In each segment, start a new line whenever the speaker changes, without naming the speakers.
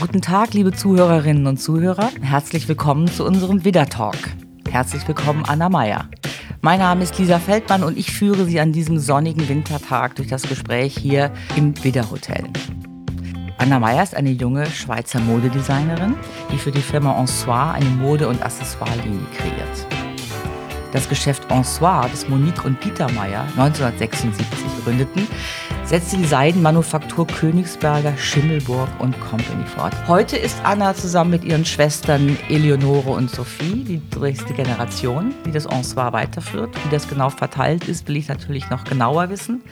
Guten Tag, liebe Zuhörerinnen und Zuhörer. Herzlich willkommen zu unserem Widder Talk. Herzlich willkommen, Anna Meyer. Mein Name ist Lisa Feldmann und ich führe Sie an diesem sonnigen Wintertag durch das Gespräch hier im Widder Hotel. Anna Meyer ist eine junge Schweizer Modedesignerin, die für die Firma Ensoir eine Mode- und Accessoirelinie kreiert. Das Geschäft Ensoir, das Monique und Dieter Meyer 1976 gründeten, setzte die Seidenmanufaktur Königsberger, Schimmelburg und Company fort. Heute ist Anna zusammen mit ihren Schwestern Eleonore und Sophie die dritte Generation, die das Ensoir weiterführt. Wie das genau verteilt ist, will ich natürlich noch genauer wissen.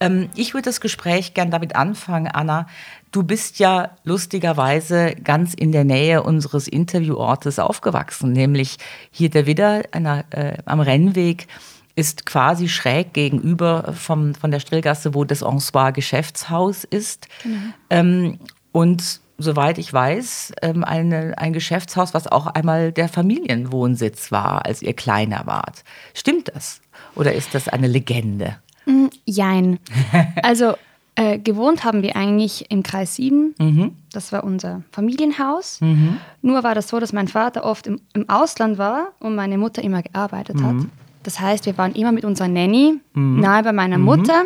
Ähm, ich würde das Gespräch gern damit anfangen, Anna. Du bist ja lustigerweise ganz in der Nähe unseres Interviewortes aufgewachsen, nämlich hier der Widder einer, äh, am Rennweg ist quasi schräg gegenüber vom, von der Strillgasse, wo das Ensoir Geschäftshaus ist. Genau. Ähm, und soweit ich weiß, ähm, eine, ein Geschäftshaus, was auch einmal der Familienwohnsitz war, als ihr kleiner wart. Stimmt das? Oder ist das eine Legende?
Mm, jein. Also äh, gewohnt haben wir eigentlich im Kreis 7. Mhm. Das war unser Familienhaus. Mhm. Nur war das so, dass mein Vater oft im, im Ausland war und meine Mutter immer gearbeitet mhm. hat. Das heißt, wir waren immer mit unserer Nanny mhm. nahe bei meiner Mutter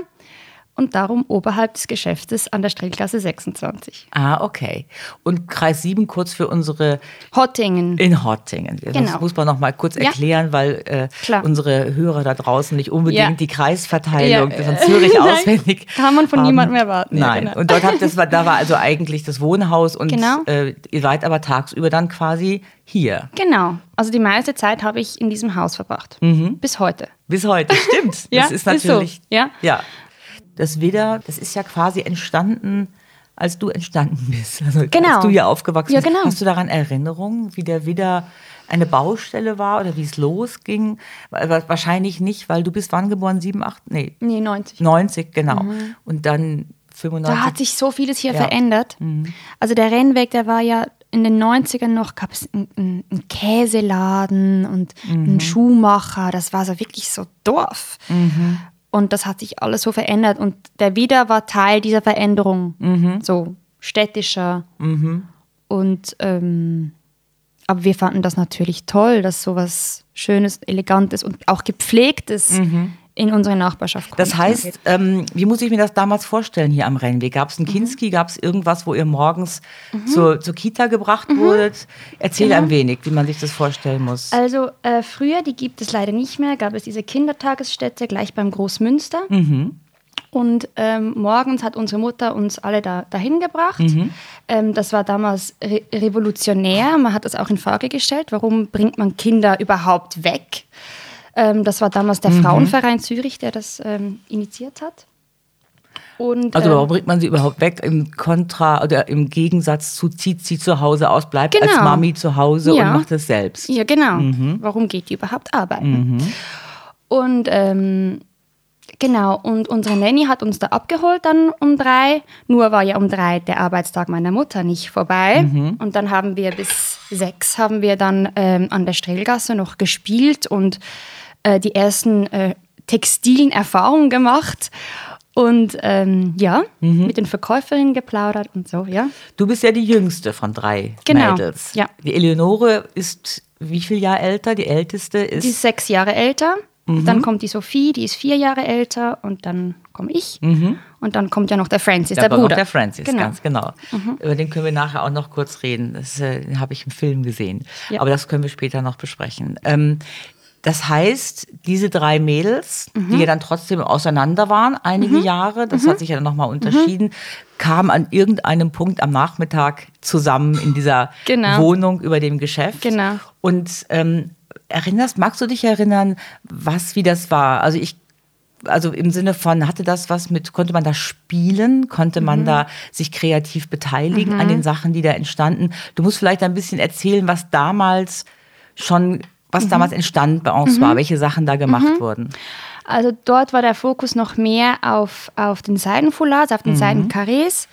und darum oberhalb des Geschäftes an der Strellgasse 26.
Ah, okay. Und Kreis 7 kurz für unsere...
Hottingen.
In Hottingen. Das genau. muss man noch mal kurz erklären, ja. weil äh, unsere Hörer da draußen nicht unbedingt ja. die Kreisverteilung ja. von Zürich auswendig
Kann man von haben. niemandem erwarten.
Nein. Genau. Und dort habt das war, da war also eigentlich das Wohnhaus und genau. äh, ihr seid aber tagsüber dann quasi hier.
Genau. Also die meiste Zeit habe ich in diesem Haus verbracht. Mhm. Bis heute.
Bis heute, stimmt.
ja, das ist natürlich. Ist so.
ja. ja das Widder, das ist ja quasi entstanden, als du entstanden bist. Also
genau.
als du hier aufgewachsen
ja,
bist.
Genau.
Hast du daran Erinnerungen, wie der Widder eine Baustelle war oder wie es losging? Wahrscheinlich nicht, weil du bist wann geboren? 7, 8? Nee.
Nee, 90.
90, genau. Mhm. Und dann 95.
Da hat sich so vieles hier ja. verändert. Mhm. Also der Rennweg, der war ja in den 90ern noch, gab es einen, einen, Käseladen und mhm. einen Schuhmacher. Das war so wirklich so Dorf. Mhm. Und das hat sich alles so verändert. Und der Wieder war Teil dieser Veränderung, mhm. so städtischer. Mhm. Und ähm, aber wir fanden das natürlich toll, dass sowas Schönes, Elegantes und auch Gepflegtes mhm in unsere Nachbarschaft kommt.
Das heißt, ähm, wie muss ich mir das damals vorstellen hier am Rennweg? Gab es einen mhm. Kinski? Gab es irgendwas, wo ihr morgens mhm. zur, zur, Kita gebracht mhm. wurdet? Erzähl genau. ein wenig, wie man sich das vorstellen muss.
Also äh, früher, die gibt es leider nicht mehr, gab es diese Kindertagesstätte gleich beim Großmünster. Mhm. Und ähm, morgens hat unsere Mutter uns alle da, dahin gebracht. Mhm. Ähm, das war damals re revolutionär. Man hat das auch in Frage gestellt. Warum bringt man Kinder überhaupt weg? Ähm, das war damals der mhm. Frauenverein Zürich, der das ähm, initiiert hat.
Und, also warum ähm, bringt man sie überhaupt weg im Kontra oder im Gegensatz zu zieht sie zu Hause aus, bleibt genau. als Mami zu Hause ja. und macht es selbst.
Ja, genau. Mhm. Warum geht die überhaupt arbeiten? Mhm. Und ähm, genau, und unsere Nanny hat uns da abgeholt dann um drei. Nur war ja um drei der Arbeitstag meiner Mutter nicht vorbei. Mhm. Und dann haben wir bis sechs haben wir dann ähm, an der Strehlgasse noch gespielt und äh, die ersten äh, textilen Erfahrungen gemacht und ähm, ja, mhm. mit den Verkäuferinnen geplaudert und so, ja.
Du bist ja die jüngste von drei
genau.
Mädels.
Ja.
Die Eleonore ist wie viel Jahre älter? Die älteste ist.
Die ist sechs Jahre älter. Mhm. Dann kommt die Sophie, die ist vier Jahre älter und dann komme ich. Mhm. Und dann kommt ja noch der Francis,
da
der Bruder.
der Francis, genau. ganz genau. Mhm. Über den können wir nachher auch noch kurz reden. Das äh, habe ich im Film gesehen. Ja. Aber das können wir später noch besprechen. Ähm, das heißt, diese drei Mädels, mhm. die ja dann trotzdem auseinander waren, einige mhm. Jahre, das mhm. hat sich ja dann nochmal unterschieden, kamen an irgendeinem Punkt am Nachmittag zusammen in dieser genau. Wohnung über dem Geschäft.
Genau.
Und ähm, erinnerst, magst du dich erinnern, was, wie das war? Also ich also im Sinne von, hatte das was mit, konnte man da spielen? Konnte man mhm. da sich kreativ beteiligen mhm. an den Sachen, die da entstanden? Du musst vielleicht ein bisschen erzählen, was damals schon was mhm. damals entstand bei uns mhm. war, welche Sachen da gemacht mhm. wurden.
Also dort war der Fokus noch mehr auf, auf den Seidenfoulards, auf den mhm. Seidenkarrees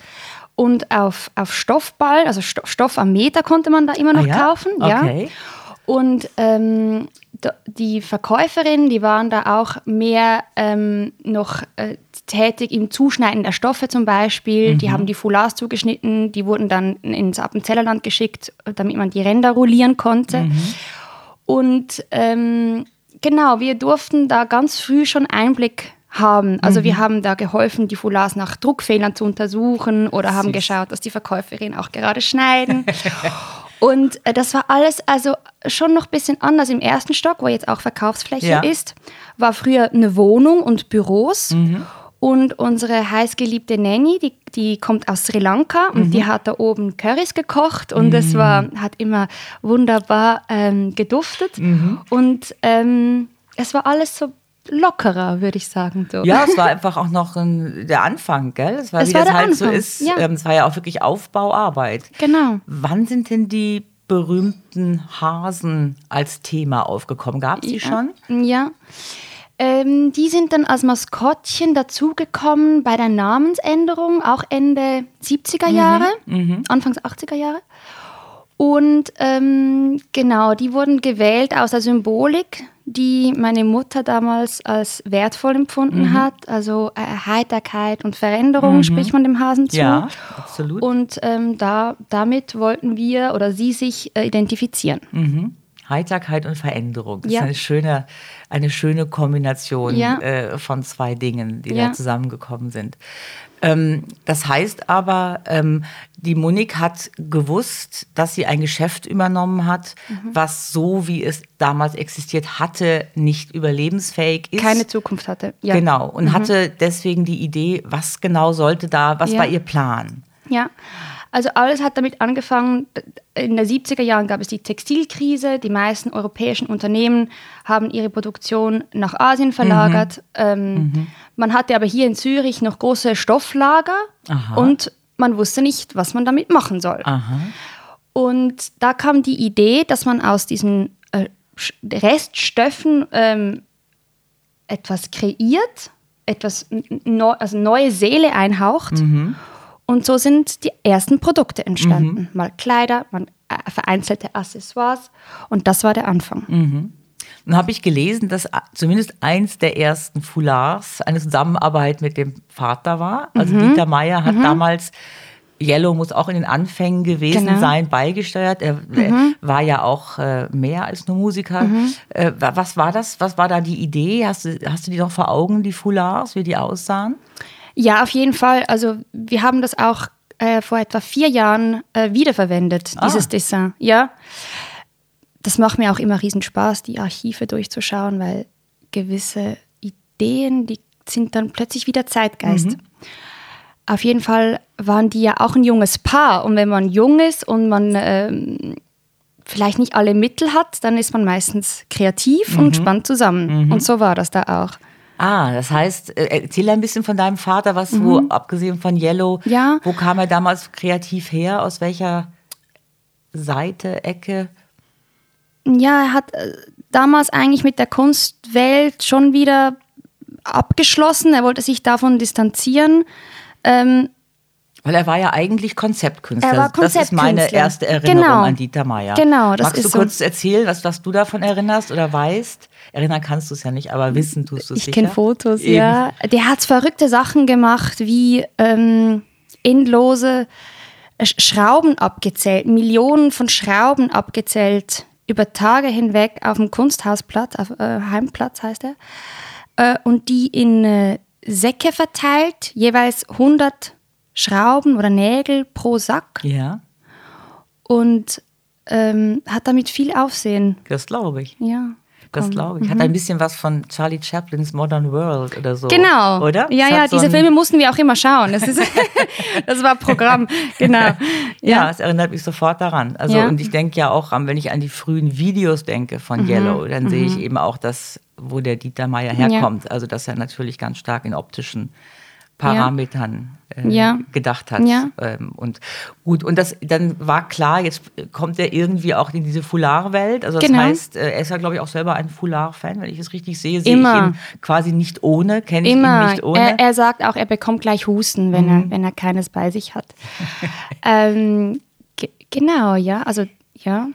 und auf, auf Stoffball, also Stoff am Meter konnte man da immer noch ah, ja? kaufen.
Okay.
Ja. Und ähm, die Verkäuferinnen, die waren da auch mehr ähm, noch äh, tätig im Zuschneiden der Stoffe zum Beispiel. Mhm. Die haben die Foulards zugeschnitten, die wurden dann ins Appenzellerland geschickt, damit man die Ränder rollieren konnte. Mhm. Und ähm, genau, wir durften da ganz früh schon Einblick haben. Also mhm. wir haben da geholfen, die Foulards nach Druckfehlern zu untersuchen oder haben geschaut, dass die Verkäuferinnen auch gerade schneiden. Und äh, das war alles also schon noch ein bisschen anders im ersten Stock, wo jetzt auch Verkaufsfläche ja. ist. War früher eine Wohnung und Büros. Mhm. Und unsere heißgeliebte Nanny, die, die kommt aus Sri Lanka und mhm. die hat da oben Currys gekocht und mhm. es war, hat immer wunderbar ähm, geduftet. Mhm. Und ähm, es war alles so lockerer, würde ich sagen.
So. Ja, es war einfach auch noch ein, der Anfang, gell? Es war, es wie war das halt Anfang. so ist. Ja. Ähm, es war ja auch wirklich Aufbauarbeit.
Genau.
Wann sind denn die berühmten Hasen als Thema aufgekommen? Gab es die
ja.
schon?
Ja. Ähm, die sind dann als Maskottchen dazugekommen bei der Namensänderung, auch Ende 70er Jahre, mhm. Mhm. Anfangs 80er Jahre. Und ähm, genau, die wurden gewählt aus der Symbolik, die meine Mutter damals als wertvoll empfunden mhm. hat. Also äh, Heiterkeit und Veränderung mhm. spricht man dem Hasen zu.
Ja, absolut.
Und ähm, da, damit wollten wir oder sie sich äh, identifizieren.
Mhm. Heiterkeit und Veränderung. Das ja. ist eine schöne, eine schöne Kombination ja. äh, von zwei Dingen, die ja. da zusammengekommen sind. Ähm, das heißt aber, ähm, die Monik hat gewusst, dass sie ein Geschäft übernommen hat, mhm. was so, wie es damals existiert hatte, nicht überlebensfähig ist.
Keine Zukunft hatte.
Ja. Genau. Und mhm. hatte deswegen die Idee, was genau sollte da, was war ihr Plan?
Ja. Also alles hat damit angefangen, in den 70er Jahren gab es die Textilkrise, die meisten europäischen Unternehmen haben ihre Produktion nach Asien verlagert. Mhm. Ähm, mhm. Man hatte aber hier in Zürich noch große Stofflager Aha. und man wusste nicht, was man damit machen soll. Aha. Und da kam die Idee, dass man aus diesen äh, Reststoffen ähm, etwas kreiert, etwas neu, also neue Seele einhaucht. Mhm. Und so sind die ersten Produkte entstanden. Mhm. Mal Kleider, mal äh, vereinzelte Accessoires. Und das war der Anfang.
Mhm. Dann habe ich gelesen, dass zumindest eins der ersten Foulards eine Zusammenarbeit mit dem Vater war. Also mhm. Dieter Meier hat mhm. damals Yellow muss auch in den Anfängen gewesen genau. sein, beigesteuert. Er mhm. war ja auch äh, mehr als nur Musiker. Mhm. Äh, was war das? Was war da die Idee? Hast du, hast du die noch vor Augen, die Foulards, wie die aussahen?
Ja, auf jeden Fall. Also wir haben das auch äh, vor etwa vier Jahren äh, wiederverwendet, ah. dieses Dessin. Ja das macht mir auch immer riesen Spaß, die Archive durchzuschauen, weil gewisse Ideen, die sind dann plötzlich wieder Zeitgeist. Mhm. Auf jeden Fall waren die ja auch ein junges Paar. Und wenn man jung ist und man ähm, vielleicht nicht alle Mittel hat, dann ist man meistens kreativ mhm. und spannt zusammen. Mhm. Und so war das da auch.
Ah, das heißt, äh, erzähl ein bisschen von deinem Vater, was mhm. wo, abgesehen von Yellow, ja. wo kam er damals kreativ her? Aus welcher Seite, Ecke?
ja, er hat äh, damals eigentlich mit der Kunstwelt schon wieder abgeschlossen. Er wollte sich davon distanzieren. Ähm,
weil er war ja eigentlich Konzeptkünstler. Er war Konzeptkünstler. Das ist meine erste Erinnerung genau. an Dieter Meier.
Genau, das
Magst ist du kurz so. erzählen, was, was du davon erinnerst oder weißt? Erinnern kannst du es ja nicht, aber wissen tust du es.
Ich kenne Fotos, Eben. ja. Der hat verrückte Sachen gemacht, wie ähm, endlose Schrauben abgezählt, Millionen von Schrauben abgezählt über Tage hinweg auf dem Kunsthausplatz, auf äh, Heimplatz heißt er, äh, und die in äh, Säcke verteilt, jeweils 100 Schrauben oder Nägel pro Sack.
Ja.
Und ähm, hat damit viel Aufsehen.
Das glaube ich.
Ja.
Das glaube ich. Hat mhm. ein bisschen was von Charlie Chaplins Modern World oder so.
Genau.
Oder?
Ja, ja, so diese Filme mussten wir auch immer schauen. Das, ist, das war Programm. Genau. Ja.
ja. es erinnert mich sofort daran. Also, ja. und ich denke ja auch, wenn ich an die frühen Videos denke von mhm. Yellow, dann mhm. sehe ich mhm. eben auch das, wo der Dieter Meier herkommt. Ja. Also, dass er natürlich ganz stark in optischen Parametern äh, ja. gedacht hat. Ja. Ähm, und gut, und das dann war klar, jetzt kommt er irgendwie auch in diese Foulard-Welt. Also das genau. heißt, äh, er ist ja, glaube ich, auch selber ein Foulard-Fan, wenn ich es richtig sehe, sehe ich ihn quasi nicht ohne, kenne ich
ihn
nicht ohne.
Er, er, sagt auch, er bekommt gleich Husten, wenn, mhm. er, wenn er keines bei sich hat. ähm, genau, ja, also ja.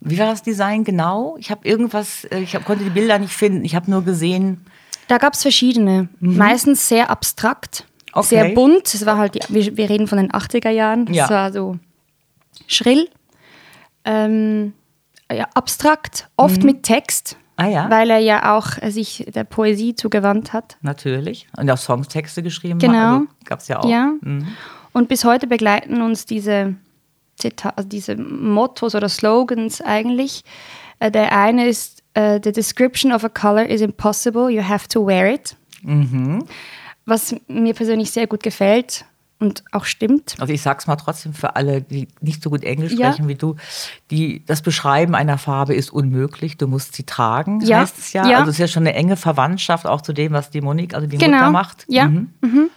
Wie war das Design genau? Ich habe irgendwas, äh, ich hab, konnte die Bilder nicht finden. Ich habe nur gesehen,
Da gab es verschiedene. Mhm. Meistens sehr abstrakt, okay. sehr bunt. Es war halt, wir, wir, reden von den 80er Jahren. Es ja. war so schrill, ähm, ja, abstrakt, oft mhm. mit Text. Ah, ja? Weil er ja auch sich der Poesie zugewandt hat.
Natürlich. Und auch Songtexte geschrieben
genau. hat.
Also Gab es ja auch.
Ja. Mhm. Und bis heute begleiten uns diese, Zita also diese Mottos oder Slogans eigentlich. Äh, der eine ist, uh, The description of a color is impossible, you have to wear it. Mhm. Was mir persönlich sehr gut gefällt und auch stimmt.
Also ich sag's mal trotzdem für alle, die nicht so gut Englisch ja. sprechen wie du, die das Beschreiben einer Farbe ist unmöglich. Du musst sie tragen, ja. heißt es ja. ja. Also es ist ja schon eine enge Verwandtschaft auch zu dem, was die Monique, also die genau. Mutter macht.
Ja. Mhm. Mhm.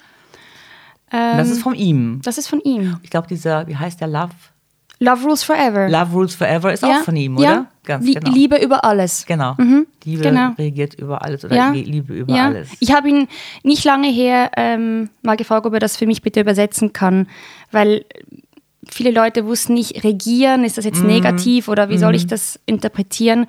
das ist von ihm.
Das ist von ihm.
Ich glaube, dieser, wie heißt der Love?
Love Rules Forever.
Love Rules Forever ist ja. auch von ihm, oder? Ja.
Ganz genau. Liebe über alles.
Genau. Mhm. Liebe genau. reagiert über alles oder ja. Liebe über ja. alles.
Ich habe ihn nicht lange her ähm, mal gefragt, ob er das für mich bitte übersetzen kann, weil viele Leute wussten nicht, regieren, ist das jetzt mhm. negativ oder wie mhm. soll ich das interpretieren?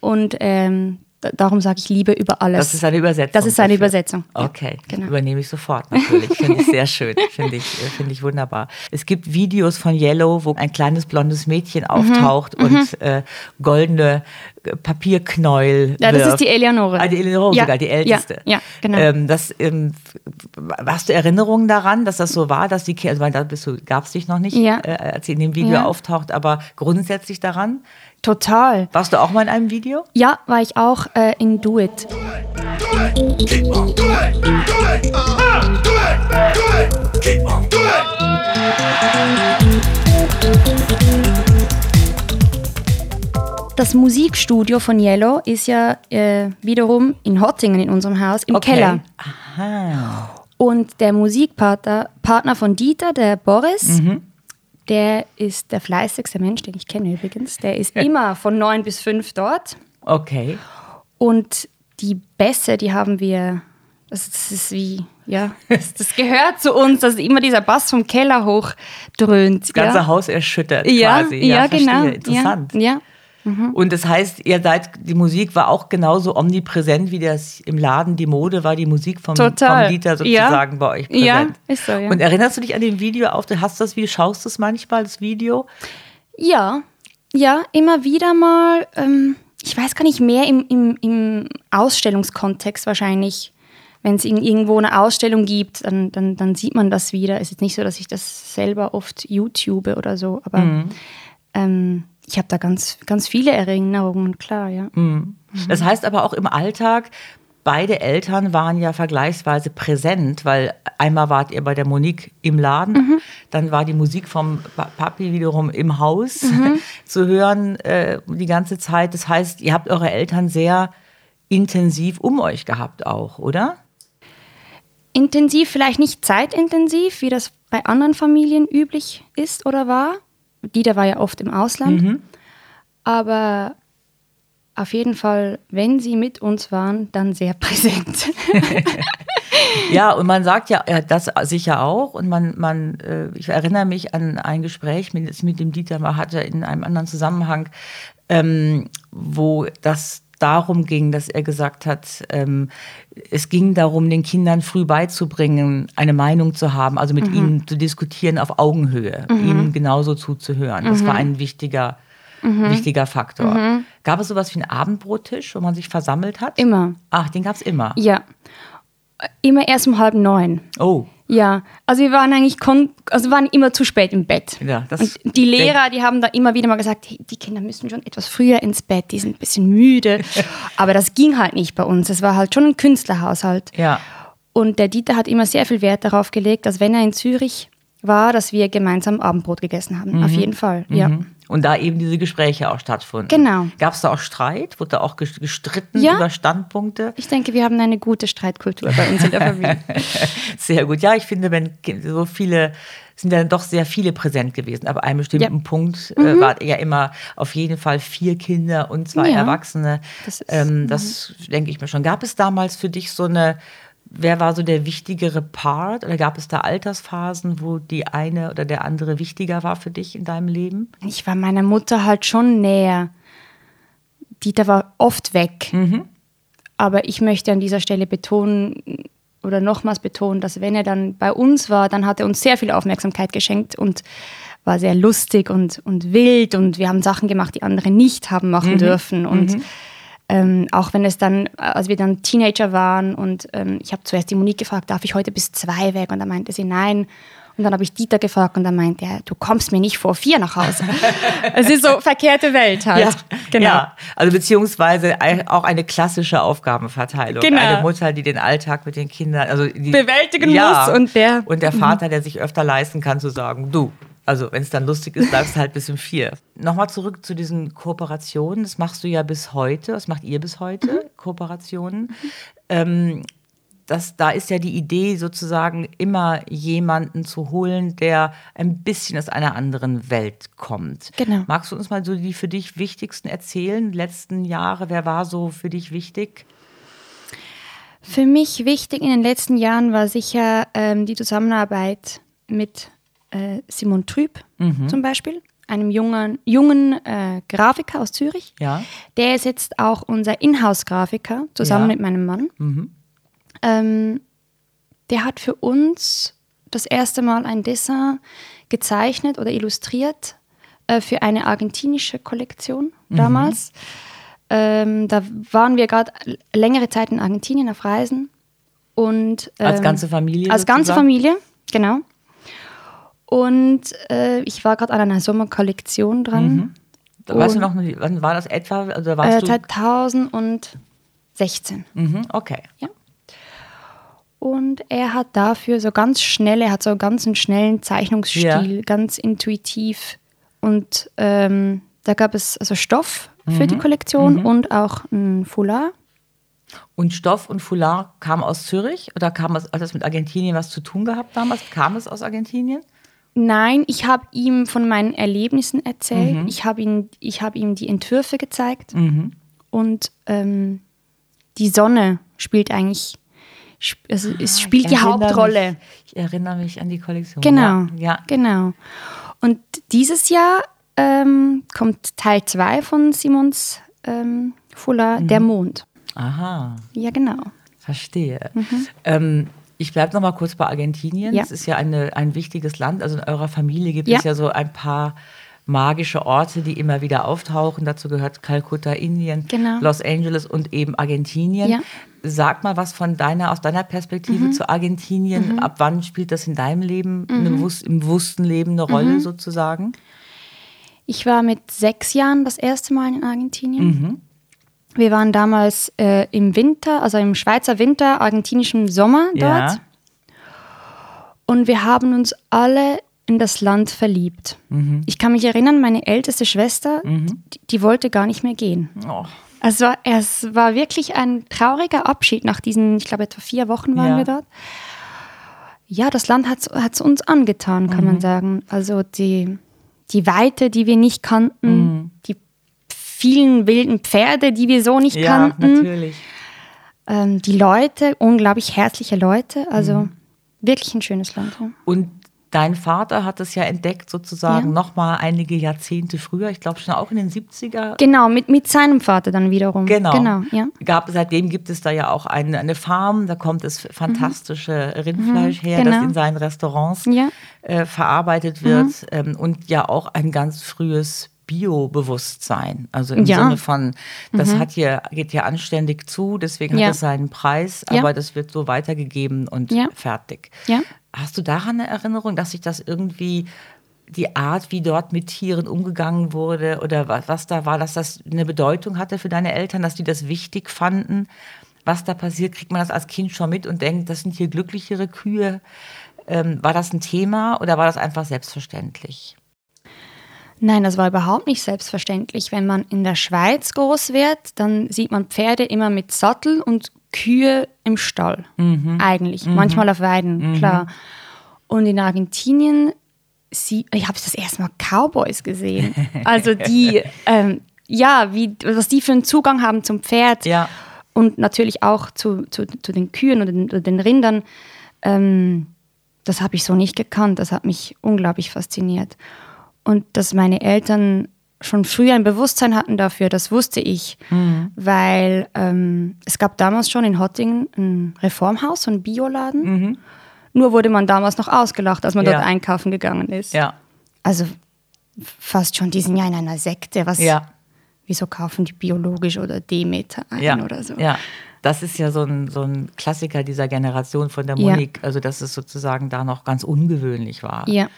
Und ähm, Darum sage ich Liebe über alles.
Das ist eine Übersetzung.
Das ist eine dafür. Übersetzung.
Okay, ja, genau. übernehme ich sofort natürlich. Finde ich sehr schön. Finde ich, find ich wunderbar. Es gibt Videos von Yellow, wo ein kleines blondes Mädchen mhm. auftaucht mhm. und äh, goldene äh, Papierknäuel.
Ja, das wirft. ist die Eleonore.
Ah, die Eleonore ja. sogar, die älteste.
Ja, ja genau.
Ähm, das, ähm, hast du Erinnerungen daran, dass das so war, dass die Kinder, also da bist du, gab es dich noch nicht,
ja.
äh, als sie in dem Video auftaucht, aber grundsätzlich daran?
Total.
Warst du auch mal in einem Video?
Ja, war ich auch äh, in Do It. Das Musikstudio von Yellow ist ja äh, wiederum in Hottingen in unserem Haus im okay. Keller. Aha. Und der Musikpartner Partner von Dieter, der Boris, mhm der ist der fleißigste Mensch, den ich kenne übrigens. Der ist immer von neun bis fünf dort.
Okay.
Und die Bässe, die haben wir, das, das ist wie, ja, das, das, gehört zu uns, dass immer dieser Bass vom Keller hochdröhnt.
Das ganze
ja.
Haus erschüttert
ja,
quasi.
Ja, ja genau.
Interessant.
Ja.
Mhm. Und das heißt, ihr seid, die Musik war auch genauso omnipräsent, wie das im Laden die Mode war, die Musik vom, vom Dieter sozusagen ja. bei euch präsent.
Ja, ist so, ja.
Und erinnerst du dich an dem Video auf? Du hast das Video, schaust du es manchmal, das Video?
Ja, ja, immer wieder mal. Ähm, ich weiß gar nicht mehr im, im, im Ausstellungskontext wahrscheinlich. Wenn es irgendwo eine Ausstellung gibt, dann, dann, dann sieht man das wieder. Es ist jetzt nicht so, dass ich das selber oft YouTube oder so, aber mhm. ähm, ich habe da ganz, ganz viele Erinnerungen, klar, ja.
Mhm. Das heißt aber auch im Alltag, beide Eltern waren ja vergleichsweise präsent, weil einmal wart ihr bei der Monique im Laden, mhm. dann war die Musik vom Papi wiederum im Haus mhm. zu hören äh, die ganze Zeit. Das heißt, ihr habt eure Eltern sehr intensiv um euch gehabt auch, oder?
Intensiv, vielleicht nicht zeitintensiv, wie das bei anderen Familien üblich ist oder war. Dieter war ja oft im Ausland. Mhm. Aber auf jeden Fall, wenn sie mit uns waren, dann sehr präsent.
ja, und man sagt ja das sicher auch. Und man, man äh, ich erinnere mich an ein Gespräch mit, mit dem Dieter, man hatte in einem anderen Zusammenhang, ähm, wo das darum ging, dass er gesagt hat, ähm, es ging darum, den Kindern früh beizubringen, eine Meinung zu haben, also mit mhm. ihnen zu diskutieren auf Augenhöhe, mhm. ihnen genauso zuzuhören. Das war mhm. ein wichtiger, mhm. wichtiger Faktor. Mhm. Gab es sowas wie einen Abendbrottisch, wo man sich versammelt hat?
Immer.
Ach, den gab es immer.
Ja. Immer erst um halb neun.
Oh.
Ja, also wir waren eigentlich also waren immer zu spät im Bett.
Ja, das
und die Lehrer, die haben da immer wieder mal gesagt, hey, die Kinder müssen schon etwas früher ins Bett, die sind ein bisschen müde. Aber das ging halt nicht bei uns. Es war halt schon ein Künstlerhaushalt.
Ja.
Und der Dieter hat immer sehr viel Wert darauf gelegt, dass wenn er in Zürich war, dass wir gemeinsam Abendbrot gegessen haben. Mhm. Auf jeden Fall, mhm. ja.
Und da eben diese Gespräche auch stattfanden.
Genau.
Gab es da auch Streit? Wurde da auch gestritten ja. über Standpunkte?
Ich denke, wir haben eine gute Streitkultur bei uns in der Familie.
sehr gut. Ja, ich finde, wenn so viele sind dann doch sehr viele präsent gewesen. Aber einem bestimmten ja. Punkt äh, mhm. war ja immer auf jeden Fall vier Kinder und zwei ja. Erwachsene. Das, ist, ähm, das mhm. denke ich mir schon. Gab es damals für dich so eine Wer war so der wichtigere Part? Oder gab es da Altersphasen, wo die eine oder der andere wichtiger war für dich in deinem Leben?
Ich war meiner Mutter halt schon näher. Dieter war oft weg. Mhm. aber ich möchte an dieser Stelle betonen oder nochmals betonen, dass wenn er dann bei uns war, dann hat er uns sehr viel Aufmerksamkeit geschenkt und war sehr lustig und, und wild und wir haben Sachen gemacht, die andere nicht haben machen mhm. dürfen. Und mhm. Ähm, auch wenn es dann, als wir dann Teenager waren und ähm, ich habe zuerst die Monique gefragt, darf ich heute bis zwei weg? Und da meinte sie nein. Und dann habe ich Dieter gefragt und dann meinte er, du kommst mir nicht vor vier nach Hause. es ist so verkehrte Welt halt.
Ja, genau. Ja, also beziehungsweise auch eine klassische Aufgabenverteilung. Genau. Eine Mutter, die den Alltag mit den Kindern also die,
bewältigen ja, muss und der
und der Vater, der sich öfter leisten kann zu sagen, du, also wenn es dann lustig ist, bleibst du halt bis um vier. Nochmal zurück zu diesen Kooperationen. Das machst du ja bis heute. Das macht ihr bis heute, mhm. Kooperationen. Ähm, das, da ist ja die Idee sozusagen immer jemanden zu holen, der ein bisschen aus einer anderen Welt kommt.
Genau.
Magst du uns mal so die für dich wichtigsten erzählen? Letzten Jahre, wer war so für dich wichtig?
Für mich wichtig in den letzten Jahren war sicher ähm, die Zusammenarbeit mit äh, Simon Trüb mhm. zum Beispiel, einem jungen, jungen äh, Grafiker aus Zürich.
Ja.
Der ist jetzt auch unser Inhouse-Grafiker, zusammen ja. mit meinem Mann. Mhm. Ähm, der hat für uns das erste Mal ein Dessin gezeichnet oder illustriert äh, für eine argentinische Kollektion mhm. damals. Mhm. Ähm, da waren wir gerade längere Zeit in Argentinien auf Reisen. Und,
ähm, als ganze Familie?
Als sozusagen? ganze Familie, genau. Und äh, ich war gerade an einer Sommerkollektion dran. Mhm.
Weißt du noch, wann war das etwa?
Also warst äh, 2016.
Mhm, okay.
Ja. Und er hat dafür so ganz schnell, er hat so ganz einen schnellen Zeichnungsstil, ja. ganz intuitiv. Und ähm, da gab es also Stoff für mhm. die Kollektion mhm. und auch ein Foulard.
Und Stoff und Foulard kam aus Zürich oder kam es, hat das mit Argentinien was zu tun gehabt damals? Kam es aus Argentinien?
Nein, ich habe ihm von meinen Erlebnissen erzählt. Mhm. Ich habe ihm, hab ihm die Entwürfe gezeigt. Mhm. Und ähm, die Sonne spielt eigentlich also es ah, spielt die Hauptrolle.
Mich, ich erinnere mich an die Kollektion.
Genau, ja. genau. Und dieses Jahr ähm, kommt Teil 2 von Simons ähm, Fuller, mhm. Der Mond.
Aha.
Ja, genau.
Verstehe. Mhm. Ähm, ich bleibe noch mal kurz bei Argentinien. Ja. Das ist ja eine, ein wichtiges Land. Also in eurer Familie gibt ja. es ja so ein paar magische Orte, die immer wieder auftauchen. Dazu gehört Kalkutta, Indien, genau. Los Angeles und eben Argentinien. Ja. Sag mal was von deiner, aus deiner Perspektive mhm. zu Argentinien. Mhm. Ab wann spielt das in deinem Leben, mhm. im, im bewussten Leben eine Rolle mhm. sozusagen?
Ich war mit sechs Jahren das erste Mal in Argentinien. Wir waren damals äh, im Winter, also im Schweizer Winter, argentinischen Sommer dort. Ja. Und wir haben uns alle in das Land verliebt. Mhm. Ich kann mich erinnern, meine älteste Schwester, mhm. die, die, wollte gar nicht mehr gehen. Oh. Also es war wirklich ein trauriger Abschied nach diesen, ich glaube, etwa vier Wochen waren ja. wir dort. Ja, das Land hat es uns angetan, kann mhm. man sagen. Also die, die Weite, die wir nicht kannten, mhm. die vielen wilden Pferde, die wir so nicht ja, kannten. Natürlich. Ähm, die Leute, unglaublich herzliche Leute. Also mhm. wirklich ein schönes Land. Ja.
Und Dein Vater hat es ja entdeckt, sozusagen ja. noch mal einige Jahrzehnte früher, ich glaube schon auch in den 70er.
Genau, mit, mit seinem Vater dann wiederum.
Genau.
genau ja.
Gab, seitdem gibt es da ja auch eine, eine Farm, da kommt das fantastische mhm. Rindfleisch mhm, her, genau. das in seinen Restaurants ja. äh, verarbeitet wird mhm. ähm, und ja auch ein ganz frühes Biobewusstsein. Also im ja. Sinne von, das mhm. hat hier, geht hier anständig zu, deswegen ja. hat es seinen Preis, aber ja. das wird so weitergegeben und fertig. Hast du daran eine Erinnerung, dass sich das irgendwie die Art, wie dort mit Tieren umgegangen wurde oder was, was da war, dass das eine Bedeutung hatte für deine Eltern, dass die das wichtig fanden? Was da passiert, kriegt man das als Kind schon mit und denkt, das sind hier glücklichere Kühe. Ähm, war das ein Thema oder war das einfach selbstverständlich?
Nein, das war überhaupt nicht selbstverständlich. Wenn man in der Schweiz groß wird, dann sieht man Pferde immer mit Sattel und Kühe im Stall. Mhm. Eigentlich. Mhm. Manchmal auf Weiden, mhm. klar. Und in Argentinien, sie, ich habe das erste Mal Cowboys gesehen. Also die, ähm, ja, wie, was die für einen Zugang haben zum Pferd.
Ja.
Und natürlich auch zu, zu, zu den Kühen oder den, den Rindern. Ähm, das habe ich so nicht gekannt. Das hat mich unglaublich fasziniert. Und dass meine Eltern schon früh ein Bewusstsein hatten dafür, das wusste ich, mhm. weil ähm, es gab damals schon in Hottingen ein Reformhaus, so ein Bioladen. Mhm. Nur wurde man damals noch ausgelacht, als man ja. dort einkaufen gegangen ist.
Ja.
Also fast schon, die sind ja in einer Sekte. Was,
ja.
Wieso kaufen die biologisch oder Demeter ein
ja.
oder so?
Ja. Das ist ja so ein, so ein Klassiker dieser Generation von der Monique, also dass es sozusagen da noch ganz ungewöhnlich war.
Ja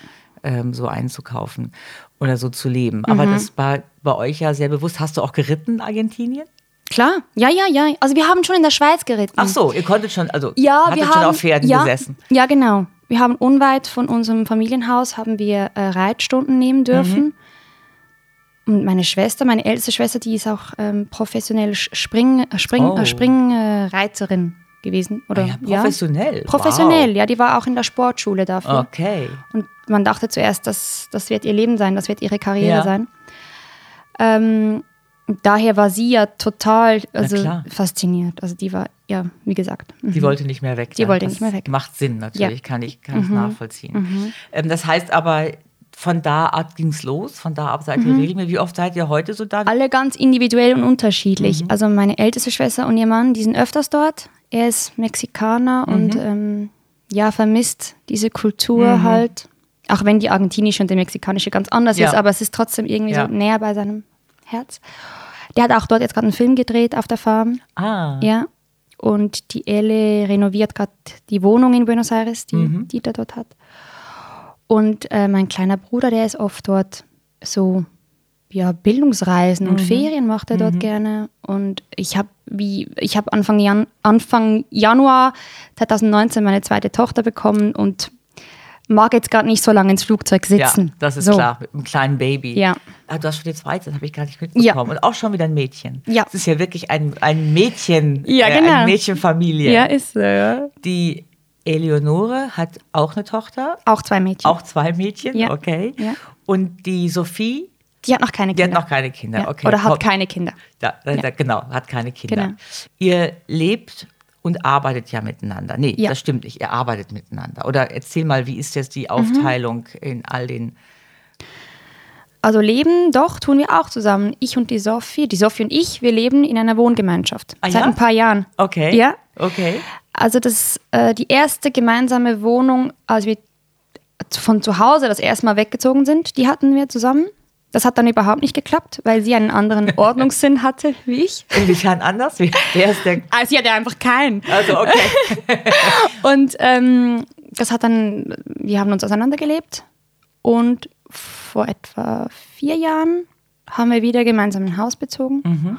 ähm, so einzukaufen oder so zu leben. Aber mhm. das war bei euch ja sehr bewusst. Hast du auch geritten in Argentinien?
Klar, ja, ja, ja. Also wir haben schon in der Schweiz geritten.
Ach so, ihr konntet schon, also
ja, wir
schon
haben,
auf Pferden
ja,
gesessen.
Ja, genau. Wir haben unweit von unserem Familienhaus haben wir äh, Reitstunden nehmen dürfen. Mhm. Und meine Schwester, meine älteste Schwester, die ist auch ähm, professionell Spring, äh, Spring, oh. äh, Springreiterin gewesen. Oder,
ah ja, professionell.
Ja. Professionell, wow. ja, die war auch in der Sportschule dafür.
Okay.
Und man dachte zuerst, das, das wird ihr Leben sein, das wird ihre Karriere ja. sein. Ähm, daher war sie ja total also fasziniert. Also die war, ja, wie gesagt.
Mhm. Die wollte nicht mehr weg.
Die wollte das nicht mehr weg.
Macht Sinn natürlich, ja. kann ich, kann mhm. nachvollziehen. Mhm. Ähm, das heißt aber, von da ab ging es los, von da ab seid ihr mhm. regelmäßig. Wie oft seid ihr heute so da?
Alle ganz individuell und unterschiedlich. Mhm. Also meine älteste Schwester und ihr Mann, die sind öfters dort. Er ist Mexikaner mhm. und ähm, ja, vermisst diese Kultur halt. Auch wenn die argentinische und die mexikanische ganz anders ja. ist, aber es ist trotzdem irgendwie ja. so näher bei seinem Herz. Der hat auch dort jetzt gerade einen Film gedreht auf der Farm.
Ah.
Ja. Und die Elle renoviert gerade die Wohnung in Buenos Aires, die, mhm. die er dort hat. Und äh, mein kleiner Bruder, der ist oft dort so ja, Bildungsreisen und mhm. Ferien macht er dort mhm. gerne. Und ich habe wie ich habe Anfang, Jan Anfang Januar 2019 meine zweite Tochter bekommen und mag jetzt gerade nicht so lange ins Flugzeug sitzen.
Ja, das ist
so.
klar, mit einem kleinen Baby.
Ja.
Ah, du hast schon die zweite, das habe ich gar nicht mitbekommen. Ja. Und auch schon wieder ein Mädchen.
Ja.
Das ist ja wirklich ein, ein Mädchen,
ja,
äh,
genau.
eine Mädchenfamilie.
Ja, ist so, ja.
Die Eleonore hat auch eine Tochter.
Auch zwei Mädchen.
Auch zwei Mädchen,
ja.
okay.
Ja.
Und die Sophie
die hat noch keine Kinder.
Die hat noch keine Kinder,
ja.
okay.
Oder hat keine Kinder.
Da, da, ja. Genau, hat keine Kinder. Genau. Ihr lebt und arbeitet ja miteinander. Nee,
ja.
das stimmt nicht. Ihr arbeitet miteinander. Oder erzähl mal, wie ist jetzt die Aufteilung mhm. in all den.
Also leben, doch, tun wir auch zusammen. Ich und die Sophie, die Sophie und ich, wir leben in einer Wohngemeinschaft.
Ah,
seit
ja?
ein paar Jahren.
Okay.
Ja.
Okay.
Also das, äh, die erste gemeinsame Wohnung, als wir von zu Hause das erste Mal weggezogen sind, die hatten wir zusammen. Das hat dann überhaupt nicht geklappt, weil sie einen anderen Ordnungssinn hatte wie ich.
Inwiefern anders? Wer ist der?
Also sie hatte einfach keinen.
Also okay.
und ähm, das hat dann, wir haben uns auseinandergelebt und vor etwa vier Jahren haben wir wieder gemeinsam ein Haus bezogen
mhm.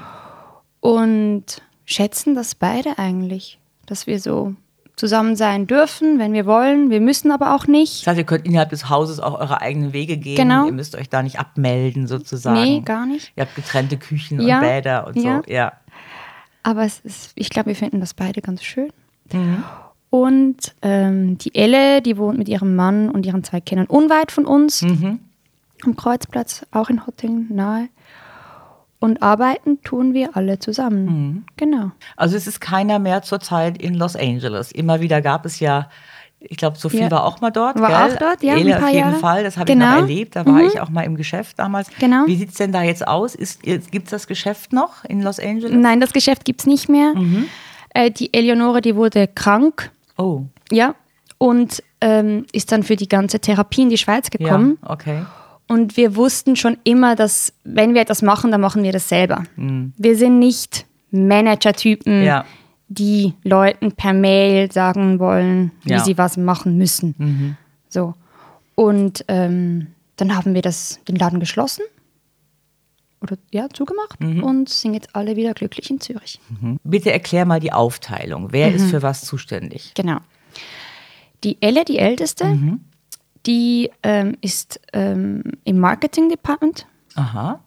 und schätzen das beide eigentlich, dass wir so zusammen sein dürfen, wenn wir wollen. Wir müssen aber auch nicht.
Das heißt, ihr könnt innerhalb des Hauses auch eure eigenen Wege gehen.
Genau.
Ihr müsst euch da nicht abmelden sozusagen.
Nee, gar nicht.
Ihr habt getrennte Küchen
ja.
und Bäder und
ja.
so. Ja.
Aber es ist, ich glaube, wir finden das beide ganz schön.
Mhm.
Und ähm, die Elle, die wohnt mit ihrem Mann und ihren zwei Kindern unweit von uns.
Mhm.
Am Kreuzplatz, auch in Hottingen nahe. Und arbeiten tun wir alle zusammen.
Mhm.
Genau.
Also es ist keiner mehr zurzeit in Los Angeles. Immer wieder gab es ja, ich glaube, Sophie
Ja.
war auch mal dort.
War
gell?
auch dort, ja,
Ele
ein paar
auf jeden
Jahre.
Fall, das habe
Genau.
ich noch erlebt. Da war
Mhm.
ich auch mal im Geschäft damals.
Genau.
Wie sieht es denn da jetzt aus? Gibt es das Geschäft noch in Los Angeles?
Nein, das Geschäft gibt es nicht mehr.
Mhm.
Äh, die Eleonore, die wurde krank,
Oh,
ja, und ähm, ist dann für die ganze Therapie in die Schweiz gekommen.
ja, okay.
Und wir wussten schon immer, dass wenn wir etwas machen, dann machen wir das selber.
Mhm.
Wir sind nicht Manager-Typen,
Ja.
die Leuten per Mail sagen wollen, wie
Ja.
sie was machen müssen.
Mhm.
So. Und ähm, dann haben wir das, den Laden geschlossen oder ja, zugemacht
Mhm.
und sind jetzt alle wieder glücklich in Zürich.
Bitte erklär mal die Aufteilung. Wer
Mhm.
ist für was zuständig?
Genau. Die Elle, die älteste,
Mhm.
Die ähm, ist ähm, im Marketing Department.
Aha.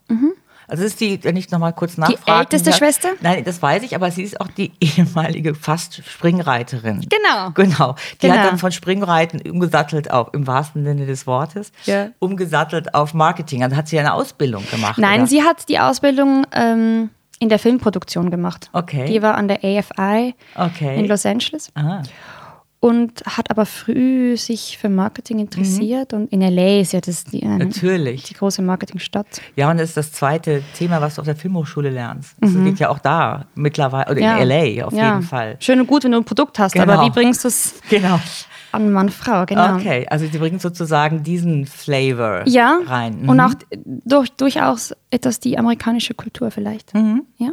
Also ist die, wenn ich nochmal kurz nachfragen
Mhm. älteste
darf-
Schwester?
Nein, das weiß ich, aber sie ist auch die ehemalige fast Springreiterin.
Genau.
Genau. Die
Genau.
hat dann von Springreiten umgesattelt auf, im wahrsten Sinne des Wortes,
Ja.
umgesattelt auf Marketing. Also hat sie eine Ausbildung gemacht.
Nein,
oder?
sie hat die Ausbildung ähm, in der Filmproduktion gemacht.
Okay.
Die war an der AFI
Okay.
in Los Angeles.
Ah.
Und hat aber früh sich für Marketing interessiert. Mhm. Und in LA ist ja das die, äh,
Natürlich.
die große Marketingstadt.
Ja, und das ist das zweite Thema, was du auf der Filmhochschule lernst. Das mhm. geht ja auch da mittlerweile, oder ja. in LA auf ja. jeden Fall.
Schön und gut, wenn du ein Produkt hast, genau. aber wie bringst du es
genau.
an Mann, Frau? Genau.
Okay, also sie bringt sozusagen diesen Flavor
ja.
rein.
Mhm. Und auch durch, durchaus etwas die amerikanische Kultur vielleicht. Mhm. Ja.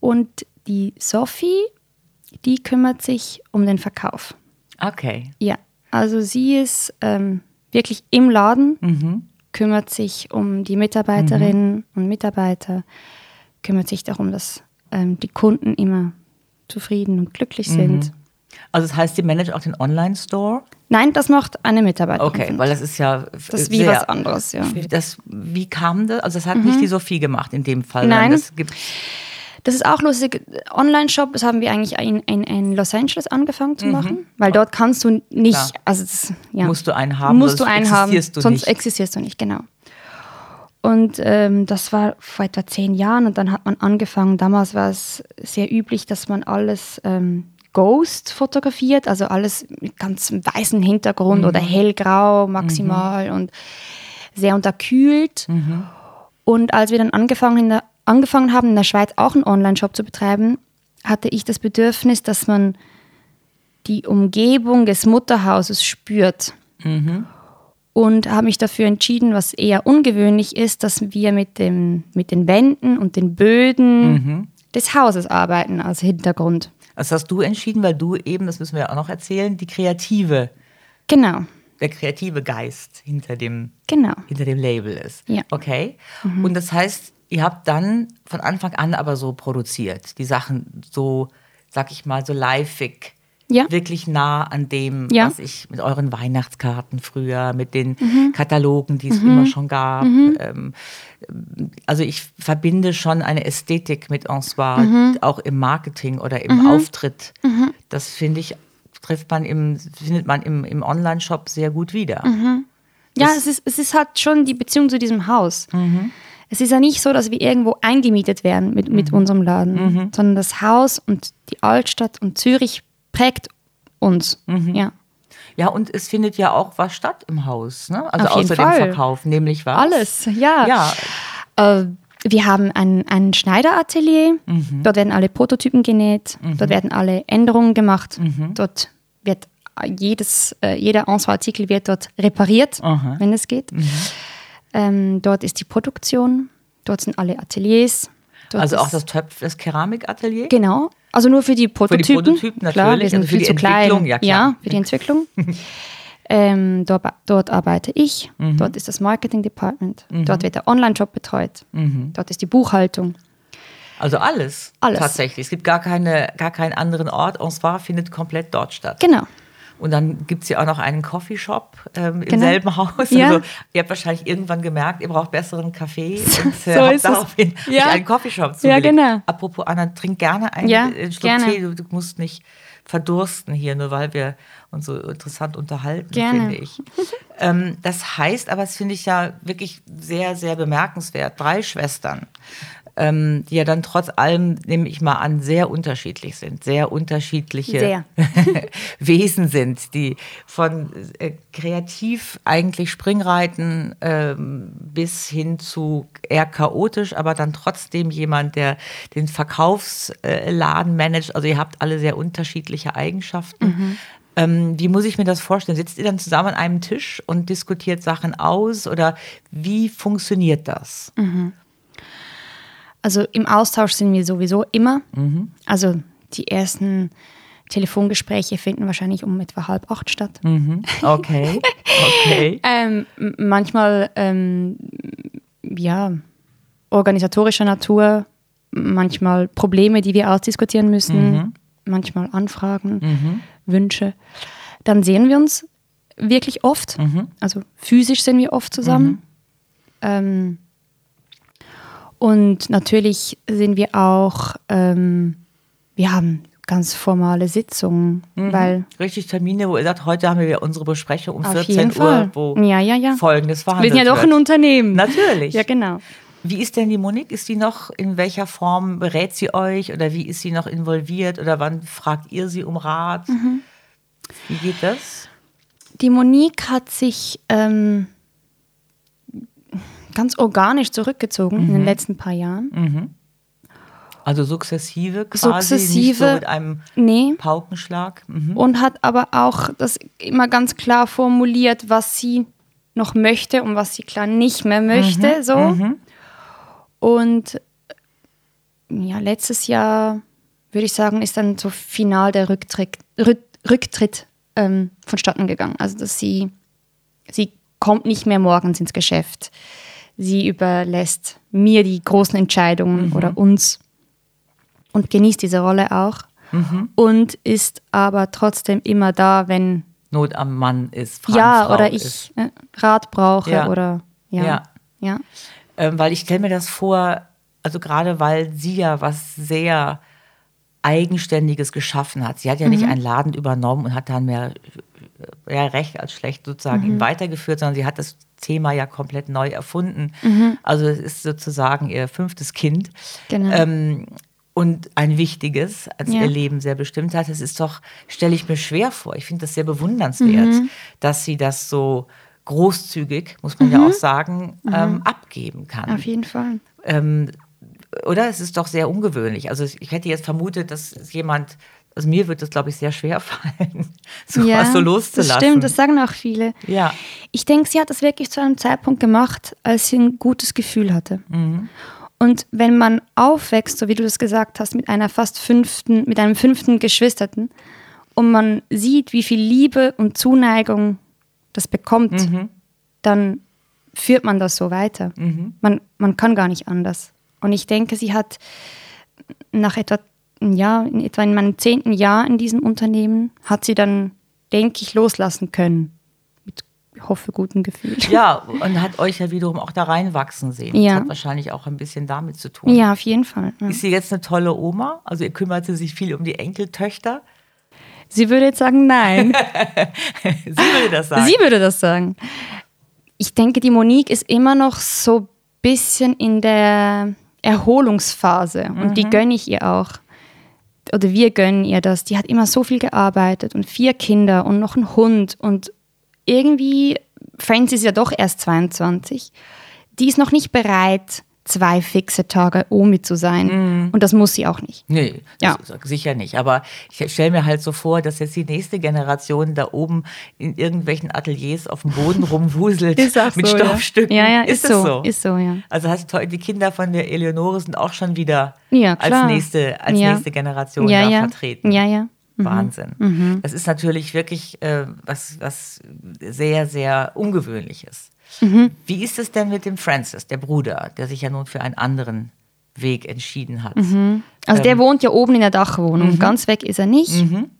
Und die Sophie die kümmert sich um den Verkauf.
Okay.
Ja, also sie ist ähm, wirklich im Laden, mhm. kümmert sich um die Mitarbeiterinnen mhm. und Mitarbeiter, kümmert sich darum, dass ähm, die Kunden immer zufrieden und glücklich mhm. sind.
Also das heißt, sie managt auch den Online-Store?
Nein, das macht eine Mitarbeiterin.
Okay, weil das ist ja
das ist wie sehr, was anderes, ja.
Das, wie kam das? Also das hat nicht mhm. die Sophie gemacht in dem Fall.
Nein, das gibt das ist auch lustig. Online-Shop, das haben wir eigentlich in, in, in, Los Angeles angefangen zu mhm. machen, weil dort kannst du nicht, Klar. also das, ja.
Musst du einen haben,
musst du einen haben,
du
sonst nicht. existierst du nicht, genau. Und ähm, das war vor etwa zehn Jahren und dann hat man angefangen, damals war es sehr üblich, dass man alles ähm, Ghost fotografiert, also alles mit ganz weißem Hintergrund mhm. oder hellgrau maximal mhm. und sehr unterkühlt. Mhm. Und als wir dann angefangen, angefangen haben, in der Schweiz auch einen Online-Shop zu betreiben, hatte ich das Bedürfnis, dass man die Umgebung des Mutterhauses spürt. Mhm. Und habe mich dafür entschieden, was eher ungewöhnlich ist, dass wir mit, dem, mit den Wänden und den Böden mhm. des Hauses arbeiten als Hintergrund.
Das hast du entschieden, weil du eben, das müssen wir auch noch erzählen, die kreative.
Genau.
Der kreative Geist hinter dem,
genau.
hinter dem Label ist.
Ja.
Okay. Mhm. Und das heißt, ihr habt dann von Anfang an aber so produziert, die Sachen so, sag ich mal, so liveig. Ja. Wirklich nah an dem, ja. was ich mit euren Weihnachtskarten früher, mit den mhm. Katalogen, die es mhm. immer schon gab. Mhm. Ähm, also ich verbinde schon eine Ästhetik mit Ensoir, mhm. auch im Marketing oder im mhm. Auftritt. Mhm. Das finde ich, trifft man im, findet man im, im Online-Shop sehr gut wieder.
Ja, es ist, es ist halt schon die Beziehung zu diesem Haus. Mhm es ist ja nicht so, dass wir irgendwo eingemietet werden mit, mit mhm. unserem Laden, mhm. sondern das Haus und die Altstadt und Zürich prägt uns. Mhm. Ja.
Ja, und es findet ja auch was statt im Haus, ne? Also Auf außer dem Verkauf, nämlich was?
Alles, ja. ja. Äh, wir haben ein, ein Schneideratelier, mhm. dort werden alle Prototypen genäht, mhm. dort werden alle Änderungen gemacht, dort wird jedes, äh, jeder Ensemble-Artikel wird dort repariert, Aha. wenn es geht. Ähm, dort ist die Produktion, dort sind alle Ateliers.
also auch das Töpf, das Keramikatelier?
Genau. Also nur für die Prototypen. Für die Prototypen
natürlich. Klar, wir
sind also für die klein. Ja, ja, für die Entwicklung. ähm, dort, dort, arbeite ich. Mhm. Dort ist das Marketing Department. Mhm. Dort wird der Online-Job betreut. Mhm. Dort ist die Buchhaltung.
Also alles,
alles.
Tatsächlich. Es gibt gar, keine, gar keinen anderen Ort. En zwar findet komplett dort statt.
Genau.
Und dann gibt es ja auch noch einen Coffeeshop ähm, im genau. selben Haus. Ja. Also ihr habt wahrscheinlich irgendwann gemerkt, ihr braucht besseren Kaffee und äh, so habt daraufhin ja. einen Coffeeshop zugelegt.
Ja, genau.
Apropos Anna, trink gerne einen
ja,
Schluck gerne. Tee. Du, du, musst nicht verdursten hier, nur weil wir uns so interessant unterhalten, finde ich. ähm, das heißt aber, das finde ich ja wirklich sehr, sehr bemerkenswert. Drei Schwestern ähm, die ja dann trotz allem, nehme ich mal an, sehr unterschiedlich sind, sehr unterschiedliche
sehr.
Wesen sind, die von äh, kreativ eigentlich Springreiten ähm, bis hin zu eher chaotisch, aber dann trotzdem jemand, der den Verkaufsladen managt. Also ihr habt alle sehr unterschiedliche Eigenschaften. Mhm. Ähm, wie muss ich mir das vorstellen? Sitzt ihr dann zusammen an einem Tisch und diskutiert Sachen aus oder wie funktioniert das?
Mhm. Also im Austausch sind wir sowieso immer. Mhm. Also die ersten Telefongespräche finden wahrscheinlich um etwa halb acht statt.
Mhm. Okay. okay.
ähm, manchmal, ähm, ja, organisatorischer Natur, manchmal Probleme, die wir ausdiskutieren müssen, mhm. manchmal Anfragen, mhm. Wünsche. Dann sehen wir uns wirklich oft. Mhm. Also physisch sind wir oft zusammen. Mhm. Ähm, und natürlich sind wir auch, ähm, wir haben ganz formale Sitzungen, mhm. weil
richtig Termine, wo ihr sagt, heute haben wir unsere Besprechung um 14 Uhr, wo
ja, ja, ja.
folgendes verhandelt
Wir sind ja doch ein Unternehmen.
Natürlich.
Ja, genau.
Wie ist denn die Monique? Ist sie noch, in welcher Form berät sie euch oder wie ist sie noch involviert oder wann fragt ihr sie um Rat? Mhm. Wie geht das?
Die Monique hat sich ähm, ganz organisch zurückgezogen mhm. in den mhm. letzten paar Jahren.
Mhm. Also sukzessive quasi,
sukzessive, nicht so
mit einem
nee.
Paukenschlag.
Mhm. Und hat aber auch das immer ganz klar formuliert, was sie noch möchte und was sie klar nicht mehr möchte. Mhm. So. Mhm. Und ja, letztes Jahr, würde ich sagen, ist dann so final der Rücktritt, Rücktritt ähm, vonstatten gegangen. Also, dass sie, sie kommt nicht mehr morgens ins Geschäft. Sie überlässt mir die großen Entscheidungen mhm. oder uns und genießt diese Rolle auch. Mhm. Und ist aber trotzdem immer da, wenn
Not am Mann ist. Frank,
ja,
Frau
oder ich äh, Rat brauche ja. oder ja.
ja.
ja.
Ähm, weil ich stelle mir das vor, also gerade weil sie ja was sehr Eigenständiges geschaffen hat. Sie hat ja mhm. nicht einen Laden übernommen und hat dann mehr, mehr recht als schlecht sozusagen mhm. weitergeführt, sondern sie hat das Thema ja komplett neu erfunden. Mhm. Also es ist sozusagen ihr fünftes Kind.
Genau. Ähm,
und ein wichtiges, als ja. ihr Leben sehr bestimmt hat. Das ist doch, stelle ich mir schwer vor. Ich finde das sehr bewundernswert, mhm. dass sie das so großzügig, muss man mhm. ja auch sagen, mhm. ähm, abgeben kann.
Auf jeden Fall.
Ähm, oder? Es ist doch sehr ungewöhnlich. Also ich hätte jetzt vermutet, dass jemand, also mir wird das, glaube ich, sehr schwer fallen, sowas ja, so loszulassen.
Das stimmt, das sagen auch viele.
Ja.
Ich denke, sie hat das wirklich zu einem Zeitpunkt gemacht, als sie ein gutes Gefühl hatte. Mhm. Und wenn man aufwächst, so wie du das gesagt hast, mit einer fast fünften, mit einem fünften Geschwisterten und man sieht, wie viel Liebe und Zuneigung das bekommt, mhm. dann führt man das so weiter. Mhm. Man, man kann gar nicht anders. Und ich denke, sie hat nach etwa, ja, in etwa in meinem zehnten Jahr in diesem Unternehmen, hat sie dann, denke ich, loslassen können hoffe, guten Gefühl.
Ja, und hat euch ja wiederum auch da reinwachsen sehen.
Ja.
Das hat wahrscheinlich auch ein bisschen damit zu tun.
Ja, auf jeden Fall. Ja.
Ist sie jetzt eine tolle Oma? Also ihr kümmert sie sich viel um die Enkeltöchter?
Sie würde jetzt sagen, nein.
sie würde das sagen.
Sie würde das sagen. Ich denke, die Monique ist immer noch so ein bisschen in der Erholungsphase und mhm. die gönne ich ihr auch. Oder wir gönnen ihr das. Die hat immer so viel gearbeitet und vier Kinder und noch einen Hund und irgendwie, Frances ist ja doch erst 22, die ist noch nicht bereit, zwei fixe Tage Omi zu sein. Mm. Und das muss sie auch nicht.
Nee, ja. sicher nicht. Aber ich stelle mir halt so vor, dass jetzt die nächste Generation da oben in irgendwelchen Ateliers auf dem Boden rumwuselt mit so, Stoffstücken.
Ja, ja, ist, ist so, so, Ist so, ja.
Also hast du, die Kinder von der Eleonore sind auch schon wieder ja, als, nächste, als ja. nächste Generation
ja,
da vertreten.
Ja, ja.
Mhm. Wahnsinn. Mhm. Das ist natürlich wirklich äh, was, was sehr, sehr Ungewöhnliches. Mhm. Wie ist es denn mit dem Francis, der Bruder, der sich ja nun für einen anderen Weg entschieden hat?
Mhm. Also ähm, der wohnt ja oben in der Dachwohnung, mhm. ganz weg ist er nicht. Mhm.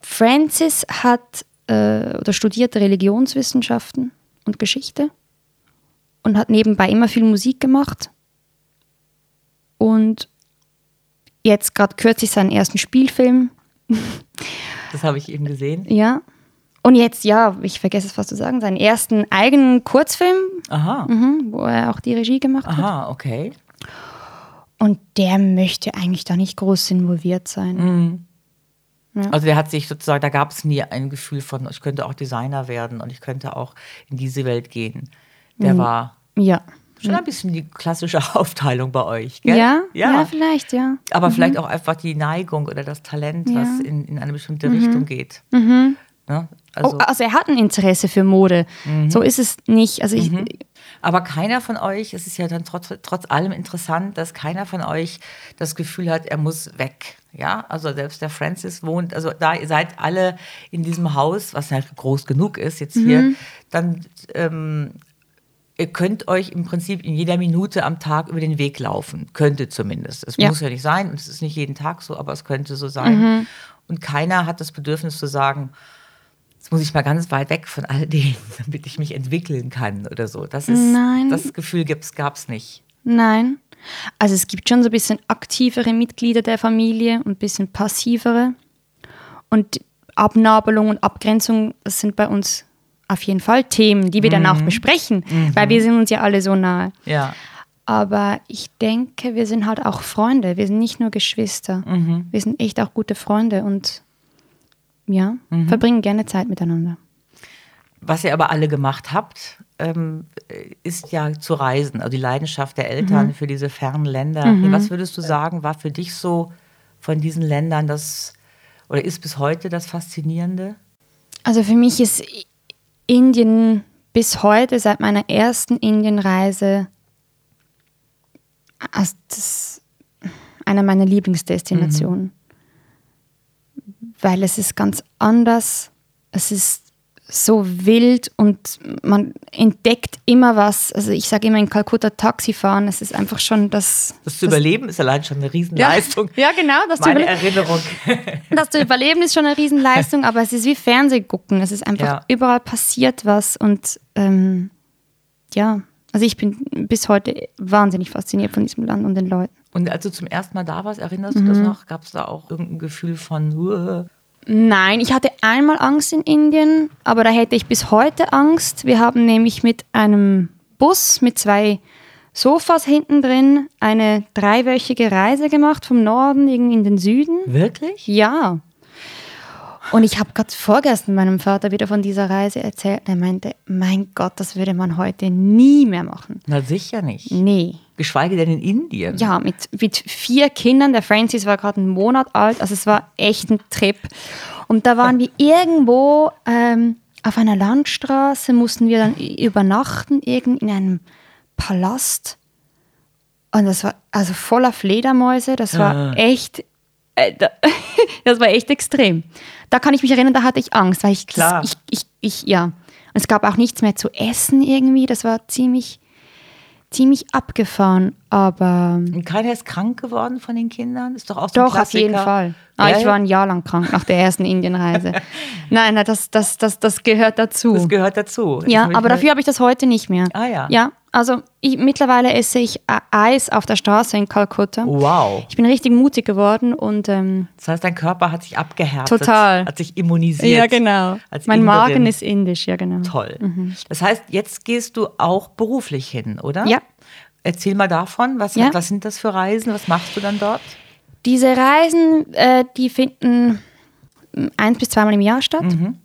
Francis hat äh, oder studiert Religionswissenschaften und Geschichte und hat nebenbei immer viel Musik gemacht. Und jetzt gerade kürzlich seinen ersten Spielfilm.
Das habe ich eben gesehen.
Ja. Und jetzt, ja, ich vergesse es fast zu sagen, seinen ersten eigenen Kurzfilm,
Aha.
Mhm, wo er auch die Regie gemacht
hat.
Aha,
okay.
Und der möchte eigentlich da nicht groß involviert sein.
Mhm. Ja. Also der hat sich sozusagen, da gab es nie ein Gefühl von, ich könnte auch Designer werden und ich könnte auch in diese Welt gehen. Der mhm. war
ja.
Schon ein bisschen die klassische Aufteilung bei euch, gell?
Ja, ja, ja vielleicht, ja.
Aber mhm. vielleicht auch einfach die Neigung oder das Talent, was in, in eine bestimmte mhm. Richtung geht.
Mhm. Ne? Also, oh, also er hat ein Interesse für Mode. Mhm. So ist es nicht. Also ich,
mhm. aber keiner von euch, es ist ja dann trotz, trotz allem interessant, dass keiner von euch das Gefühl hat, er muss weg. Ja, also selbst der Francis wohnt, also da ihr seid alle in diesem Haus, was halt groß genug ist jetzt hier, mhm. dann ähm, ihr könnt euch im Prinzip in jeder Minute am Tag über den Weg laufen. Könnte zumindest. Es ja. muss ja nicht sein und es ist nicht jeden Tag so, aber es könnte so sein. Mhm. Und keiner hat das Bedürfnis zu sagen, muss ich mal ganz weit weg von all dem, damit ich mich entwickeln kann oder so. Das ist,
Nein.
das Gefühl gab es nicht.
Nein. Also es gibt schon so ein bisschen aktivere Mitglieder der Familie und ein bisschen passivere. Und Abnabelung und Abgrenzung, das sind bei uns auf jeden Fall Themen, die wir mhm. dann auch mhm. besprechen, mhm. weil wir sind uns ja alle so nahe.
Ja.
Aber ich denke, wir sind halt auch Freunde. Wir sind nicht nur Geschwister. Mhm. Wir sind echt auch gute Freunde und ja, mhm. verbringen gerne Zeit miteinander.
Was ihr aber alle gemacht habt, ähm, ist ja zu reisen, also die Leidenschaft der Eltern mhm. für diese fernen Länder. Mhm. Was würdest du sagen, war für dich so von diesen Ländern das oder ist bis heute das Faszinierende?
Also für mich ist Indien bis heute, seit meiner ersten Indienreise, also einer meiner Lieblingsdestinationen. Mhm. Weil es ist ganz anders, es ist so wild und man entdeckt immer was. Also ich sage immer in Kalkutta Taxi fahren, es ist einfach schon das.
Das zu das überleben ist allein schon eine Riesenleistung.
Ja, ja genau.
Das Meine Erinnerung.
Das zu überleben ist schon eine Riesenleistung, aber es ist wie Fernsehgucken. Es ist einfach ja. überall passiert was und ähm, ja, also ich bin bis heute wahnsinnig fasziniert von diesem Land und den Leuten.
Und als du zum ersten Mal da warst, erinnerst mhm. du das mhm. noch? Gab es da auch irgendein Gefühl von uh,
Nein, ich hatte einmal Angst in Indien, aber da hätte ich bis heute Angst. Wir haben nämlich mit einem Bus mit zwei Sofas hinten drin eine dreiwöchige Reise gemacht vom Norden in den Süden.
Wirklich?
Ja. Und ich habe gerade vorgestern meinem Vater wieder von dieser Reise erzählt. Er meinte, mein Gott, das würde man heute nie mehr machen.
Na sicher nicht.
Nee.
Geschweige denn in Indien.
Ja, mit, mit vier Kindern. Der Francis war gerade einen Monat alt. Also es war echt ein Trip. Und da waren wir irgendwo ähm, auf einer Landstraße, mussten wir dann übernachten, irgend in einem Palast. Und das war also voller Fledermäuse. Das war ah. echt das war echt extrem. Da kann ich mich erinnern, da hatte ich Angst, weil ich,
Klar.
ich, ich, ich, ja. Und es gab auch nichts mehr zu essen irgendwie. Das war ziemlich, ziemlich abgefahren. Aber.
Und keiner ist krank geworden von den Kindern? Ist doch auch so
Doch, auf jeden Fall. Ah, ich war ein Jahr lang krank nach der ersten Indienreise. nein, nein, das, das, das, das gehört dazu.
Das gehört dazu.
Ja, aber dafür habe ich das heute nicht mehr.
Ah ja.
Ja, also ich, mittlerweile esse ich Eis auf der Straße in Kalkutta.
Wow.
Ich bin richtig mutig geworden und ähm,
das heißt, dein Körper hat sich abgehärtet,
total,
hat sich immunisiert.
Ja genau. mein Inderin. Magen ist indisch, ja genau.
Toll. Mhm. Das heißt, jetzt gehst du auch beruflich hin, oder?
Ja.
Erzähl mal davon. Was, ja. was sind das für Reisen? Was machst du dann dort?
Diese Reisen, äh, die finden eins bis zweimal im Jahr statt. Mhm.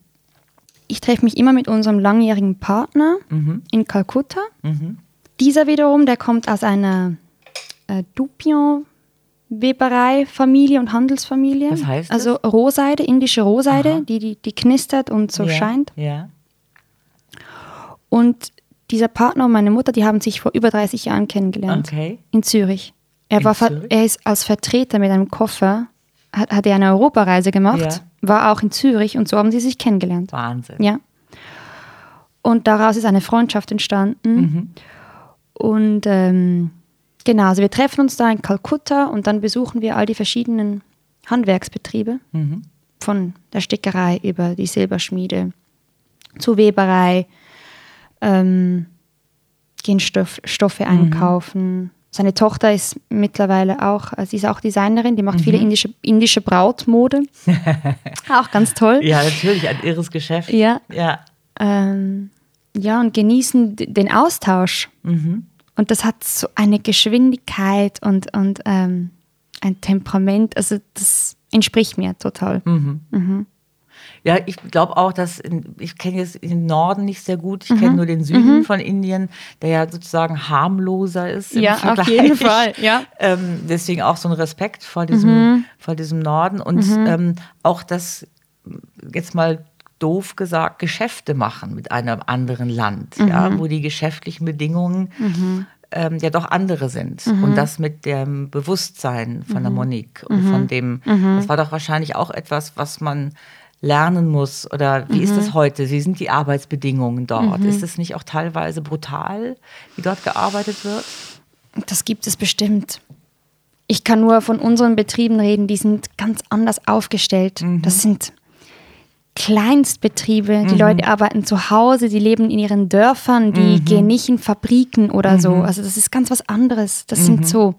Ich treffe mich immer mit unserem langjährigen Partner mhm. in Kalkutta. Mhm. Dieser wiederum, der kommt aus einer äh, Dupion-Weberei, Familie und Handelsfamilie.
Was heißt
das? Also Rohseide, indische Rohseide, die, die, die knistert und so
ja.
scheint.
Ja.
Und dieser Partner und meine Mutter, die haben sich vor über 30 Jahren kennengelernt.
Okay.
In Zürich. Er, war, er ist als Vertreter mit einem Koffer, hat, hat er eine Europareise gemacht, ja. war auch in Zürich und so haben sie sich kennengelernt.
Wahnsinn.
Ja. Und daraus ist eine Freundschaft entstanden. Mhm. Und ähm, genau, also wir treffen uns da in Kalkutta und dann besuchen wir all die verschiedenen Handwerksbetriebe. Mhm. Von der Stickerei über die Silberschmiede zur Weberei, ähm, gehen Stoff, Stoffe mhm. Seine Tochter ist mittlerweile auch, äh, sie ist auch Designerin, die macht mhm. viele indische, indische Brautmode. auch ganz toll.
Ja, natürlich, ein irres Geschäft.
Ja.
Ja,
ähm, ja und genießen den Austausch. Mhm. Und das hat so eine Geschwindigkeit und, und ähm, ein Temperament, also das entspricht mir total. Mhm. Mhm.
Ja, ich glaube auch, dass in, ich kenne jetzt den Norden nicht sehr gut. Ich mhm. kenne nur den Süden mhm. von Indien, der ja sozusagen harmloser ist.
ja, Vergleich. auf jeden Fall. Ja.
Ähm, deswegen auch so ein Respekt vor diesem, mhm. vor diesem Norden und mhm. ähm, auch das jetzt mal doof gesagt Geschäfte machen mit einem anderen Land, ja, mhm. wo die geschäftlichen Bedingungen mhm. ähm, ja doch andere sind. Mhm. Und das mit dem Bewusstsein von der Monique und von dem, das war doch wahrscheinlich auch etwas, was man lernen muss? Oder wie mhm. ist das heute? Wie sind die Arbeitsbedingungen dort? Mhm. Ist es nicht auch teilweise brutal, wie dort gearbeitet wird?
Das gibt es bestimmt. Ich kann nur von unseren Betrieben reden, die sind ganz anders aufgestellt. Mhm. Das sind Kleinstbetriebe. Die mhm. Leute arbeiten zu Hause, die leben in ihren Dörfern, die mhm. gehen nicht in Fabriken oder so. Mhm. Also das ist ganz was anderes. Das sind so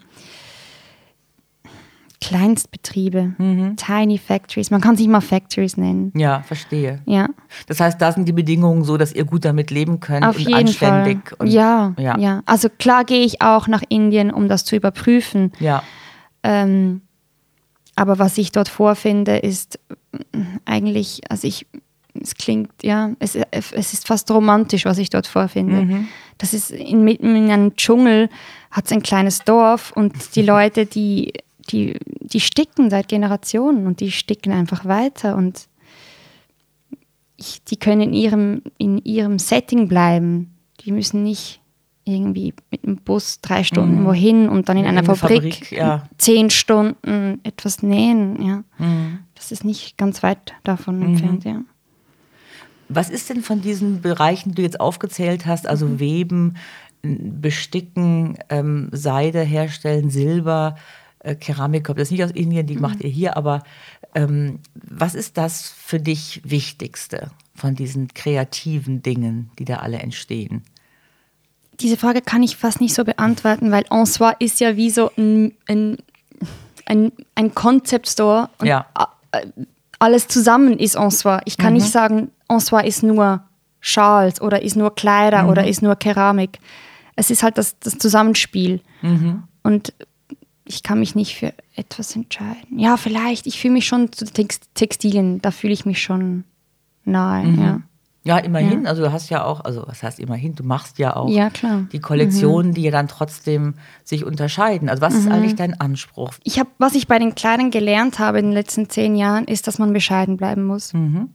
Kleinstbetriebe, mhm. Tiny Factories. Man kann es nicht mal Factories nennen.
Ja, verstehe.
Ja.
Das heißt, da sind die Bedingungen so, dass ihr gut damit leben könnt
Auf
und
jeden
anständig.
Fall.
Und,
ja, ja, ja. Also klar gehe ich auch nach Indien, um das zu überprüfen.
Ja.
Ähm, aber was ich dort vorfinde, ist eigentlich, also ich, es klingt, ja, es, es ist fast romantisch, was ich dort vorfinde. Mhm. Das ist in, mitten in einem Dschungel, hat es ein kleines Dorf und die Leute, die, die, die sticken seit Generationen und die sticken einfach weiter und ich, die können in ihrem, in ihrem Setting bleiben. Die müssen nicht irgendwie mit dem Bus drei Stunden mhm. wohin und dann in, in einer Fabrik, Fabrik ja. zehn Stunden etwas nähen. Ja. Mhm. Das ist nicht ganz weit davon mhm. entfernt, ja.
Was ist denn von diesen Bereichen, die du jetzt aufgezählt hast, also mhm. Weben, Besticken, ähm, Seide herstellen, Silber, äh, Keramik kommt jetzt nicht aus Indien, die mhm. macht ihr hier, aber ähm, was ist das für dich Wichtigste von diesen kreativen Dingen, die da alle entstehen?
Diese Frage kann ich fast nicht so beantworten, weil en soi ist ja wie so ein, ein, ein, ein Concept Store. Und ja. Alles zusammen ist en soi. Ich kann mhm. nicht sagen, en soi ist nur Schals oder ist nur Kleider mhm. oder ist nur Keramik. Es ist halt das, das Zusammenspiel. Mhm. Und ich kann mich nicht für etwas entscheiden. Ja, vielleicht. Ich fühle mich schon zu Textilien, da fühle ich mich schon nahe. Mhm. Ja.
Ja, immerhin. Ja. Also du hast ja auch, also was heißt immerhin, du machst ja auch ja, die Kollektionen, mhm. die ja dann trotzdem sich unterscheiden. Also was mhm. ist eigentlich dein Anspruch?
Ich habe, was ich bei den Kleidern gelernt habe in den letzten zehn Jahren, ist, dass man bescheiden bleiben muss. Mhm.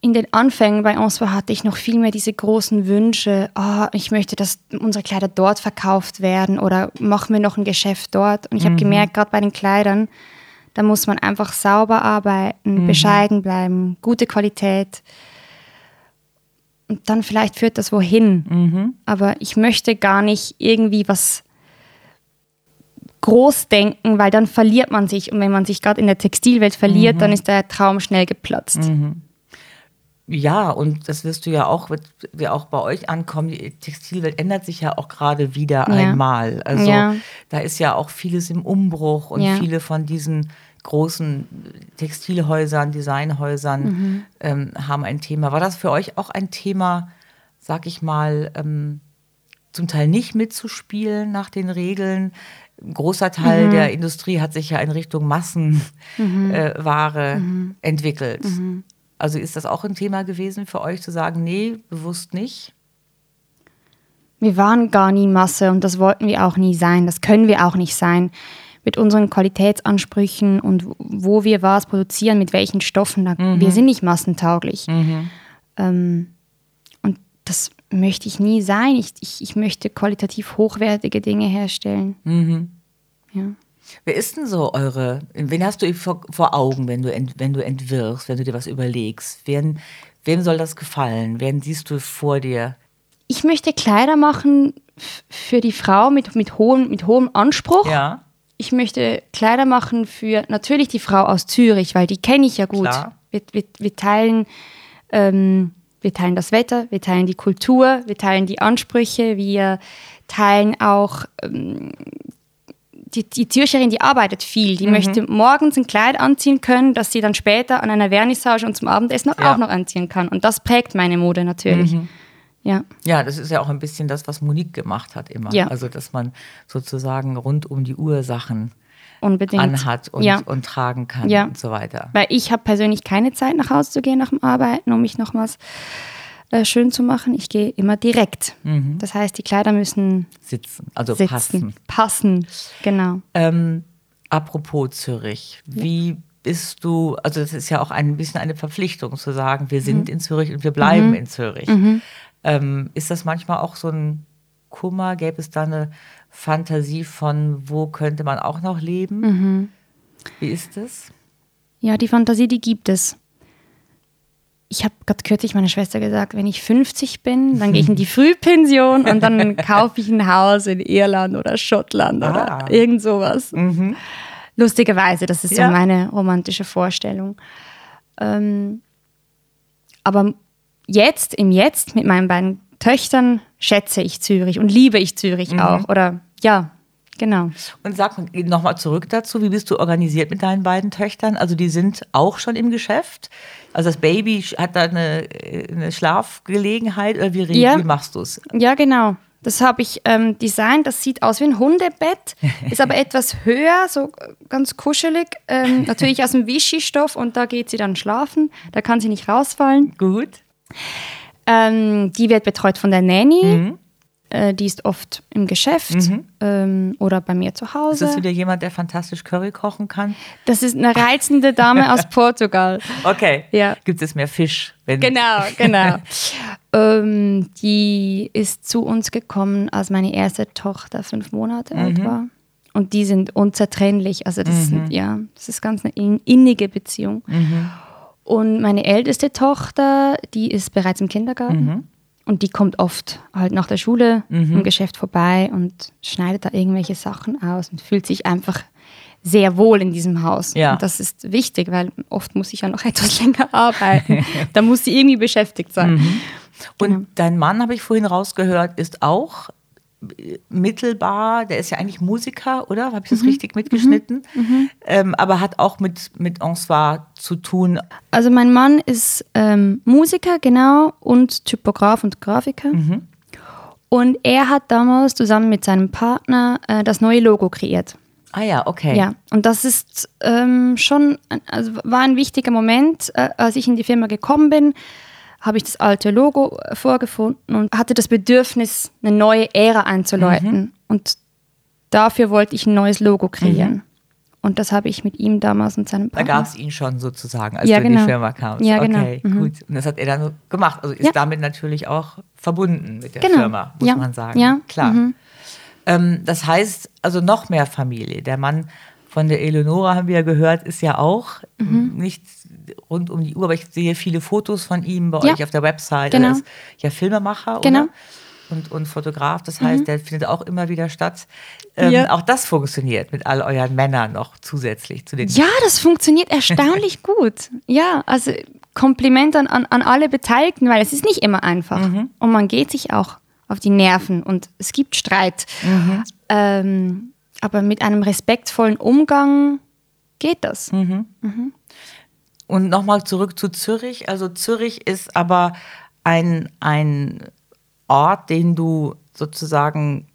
In den Anfängen bei Answa hatte ich noch viel mehr diese großen Wünsche, oh, ich möchte, dass unsere Kleider dort verkauft werden oder machen wir noch ein Geschäft dort. Und ich habe mhm. gemerkt, gerade bei den Kleidern, da muss man einfach sauber arbeiten, mhm. bescheiden bleiben, gute Qualität. Und dann vielleicht führt das wohin. Mhm. Aber ich möchte gar nicht irgendwie was groß denken, weil dann verliert man sich. Und wenn man sich gerade in der Textilwelt verliert, mhm. dann ist der Traum schnell geplatzt. Mhm.
Ja, und das wirst du ja auch, wird ja auch bei euch ankommen. Die Textilwelt ändert sich ja auch gerade wieder ja. einmal. Also ja. da ist ja auch vieles im Umbruch und ja. viele von diesen großen Textilhäusern, Designhäusern mhm. ähm, haben ein Thema. War das für euch auch ein Thema, sag ich mal, ähm, zum Teil nicht mitzuspielen nach den Regeln? Ein großer Teil mhm. der Industrie hat sich ja in Richtung Massenware mhm. äh, mhm. entwickelt. Also ist das auch ein Thema gewesen für euch zu sagen, nee, bewusst nicht?
Wir waren gar nie Masse und das wollten wir auch nie sein. Das können wir auch nicht sein mit unseren Qualitätsansprüchen und wo wir was produzieren, mit welchen Stoffen. Mhm. Wir sind nicht massentauglich. Mhm. Ähm, und das möchte ich nie sein. Ich, ich, ich möchte qualitativ hochwertige Dinge herstellen. Mhm.
Ja. Wer ist denn so eure, wen hast du vor, vor Augen, wenn du, ent, wenn du entwirfst, wenn du dir was überlegst? Wen, wem soll das gefallen? Wen siehst du vor dir?
Ich möchte Kleider machen für die Frau mit, mit, hohem, mit hohem Anspruch. Ja ich möchte Kleider machen für natürlich die Frau aus Zürich, weil die kenne ich ja gut. Wir, wir, wir, teilen, ähm, wir teilen das Wetter, wir teilen die Kultur, wir teilen die Ansprüche, wir teilen auch ähm, die, die Zürcherin, die arbeitet viel. Die mhm. möchte morgens ein Kleid anziehen können, das sie dann später an einer Vernissage und zum Abendessen ja. auch noch anziehen kann. Und das prägt meine Mode natürlich. Mhm.
Ja. ja, das ist ja auch ein bisschen das, was Monique gemacht hat immer. Ja. Also, dass man sozusagen rund um die Ursachen Unbedingt. anhat und, ja. und tragen kann ja. und so weiter.
Weil ich habe persönlich keine Zeit, nach Hause zu gehen nach dem Arbeiten, um mich nochmals äh, schön zu machen. Ich gehe immer direkt. Mhm. Das heißt, die Kleider müssen
sitzen, also sitzen, passen.
Passen, genau.
Ähm, apropos Zürich, wie bist du, also das ist ja auch ein bisschen eine Verpflichtung zu sagen, wir sind mhm. in Zürich und wir bleiben mhm. in Zürich. Mhm. Ähm, ist das manchmal auch so ein Kummer? Gäbe es da eine Fantasie von, wo könnte man auch noch leben? Mhm. Wie ist es?
Ja, die Fantasie, die gibt es. Ich habe gerade kürzlich meiner Schwester gesagt, wenn ich 50 bin, dann gehe ich in die Frühpension und dann kaufe ich ein Haus in Irland oder Schottland ah. oder irgend sowas. Mhm. Lustigerweise, das ist ja. so meine romantische Vorstellung. Ähm, aber jetzt, im Jetzt, mit meinen beiden Töchtern, schätze ich Zürich und liebe ich Zürich mhm. auch. Oder ja, genau.
Und sag nochmal zurück dazu, wie bist du organisiert mit deinen beiden Töchtern? Also die sind auch schon im Geschäft? Also das Baby hat da eine, eine Schlafgelegenheit oder wie, ja. wie machst du es?
Ja, genau. Das habe ich ähm, designt. Das sieht aus wie ein Hundebett, ist aber etwas höher, so ganz kuschelig. Ähm, natürlich aus dem Vichy-Stoff und da geht sie dann schlafen. Da kann sie nicht rausfallen.
Gut.
Ähm, die wird betreut von der Nanny. Mhm. Äh, die ist oft im Geschäft mhm. ähm, oder bei mir zu Hause.
Ist das wieder jemand, der fantastisch Curry kochen kann?
Das ist eine reizende Dame aus Portugal.
Okay. Ja. Gibt es mehr Fisch?
genau, genau. ähm, die ist zu uns gekommen, als meine erste Tochter fünf Monate mhm. alt war. Und die sind unzertrennlich. Also das, mhm. sind, ja, das ist ganz eine innige Beziehung. Mhm. Und meine älteste Tochter, die ist bereits im Kindergarten. Und die kommt oft halt nach der Schule mhm. im Geschäft vorbei und schneidet da irgendwelche Sachen aus und fühlt sich einfach sehr wohl in diesem Haus. Ja. Und das ist wichtig, weil oft muss ich ja noch etwas länger arbeiten. da muss sie irgendwie beschäftigt sein. Mhm.
Und genau. dein Mann, habe ich vorhin rausgehört, ist auch mittelbar, der ist ja eigentlich Musiker, oder? Habe ich das mhm. richtig mitgeschnitten? Mhm. mhm. Ähm, aber hat auch mit, mit Ensoir zu tun.
Also mein Mann ist ähm, Musiker, genau, und Typograf und Grafiker. Mhm. Und er hat damals zusammen mit seinem Partner äh, das neue Logo kreiert.
Ah ja, okay.
Ja, und das ist ähm, schon, also war ein wichtiger Moment, äh, als ich in die Firma gekommen bin habe ich das alte Logo vorgefunden und hatte das Bedürfnis, eine neue Ära einzuläuten. Mhm. Und dafür wollte ich ein neues Logo kreieren. Mhm. Und das habe ich mit ihm damals und seinem
Partner. Da gab es ihn schon sozusagen, als ja, du genau. in die Firma kamst. Ja, genau. Okay, mhm. gut. Und das hat er dann gemacht. Also ist ja. damit natürlich auch verbunden mit der genau. Firma, muss ja. man sagen. Ja, klar. Mhm. Ähm, das heißt, also noch mehr Familie. Der Mann von der Eleonora haben wir ja gehört, ist ja auch mhm. nicht rund um die Uhr, aber ich sehe viele Fotos von ihm bei ja. euch auf der Website. Genau. Er ist ja Filmemacher genau. Oder? Und, und Fotograf, das heißt, mhm. der findet auch immer wieder statt. Ähm, ja. Auch das funktioniert mit all euren Männern noch zusätzlich zu den.
Ja, das funktioniert erstaunlich gut. Ja, also Kompliment an, an, alle Beteiligten, weil es ist nicht immer einfach. Mhm. Und man geht sich auch auf die Nerven und es gibt Streit. Mhm. Ähm, aber mit einem respektvollen Umgang geht das. Mhm.
Mhm. Und nochmal zurück zu Zürich. Also Zürich ist aber ein, ein Ort, den du sozusagen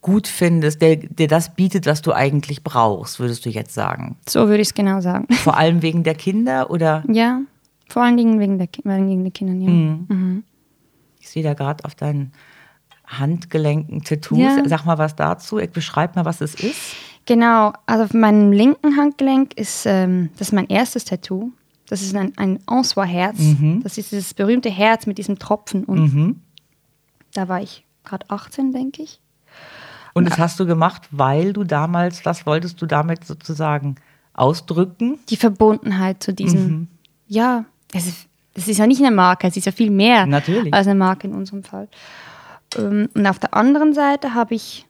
gut findest, der dir das bietet, was du eigentlich brauchst, würdest du jetzt sagen?
So würde ich es genau sagen.
Vor allem wegen der Kinder oder?
Ja, vor allen Dingen wegen der, wegen der Kinder, ja. Mhm. Mhm.
Ich sehe da gerade auf deinen Handgelenken Tattoos. Ja. Sag mal was dazu. Beschreib mal, was es ist.
Genau, also auf meinem linken Handgelenk ist ähm, das ist mein erstes Tattoo. Das ist ein, ein Ansoir-Herz. Mhm. Das ist dieses berühmte Herz mit diesem Tropfen. Und mhm. da war ich gerade 18, denke ich.
Und das hast du gemacht, weil du damals, was wolltest du damit sozusagen ausdrücken?
Die Verbundenheit zu diesem, mhm. ja, es ist, es ist ja nicht eine Marke, es ist ja viel mehr Natürlich. als eine Marke in unserem Fall. Ähm, und auf der anderen Seite habe ich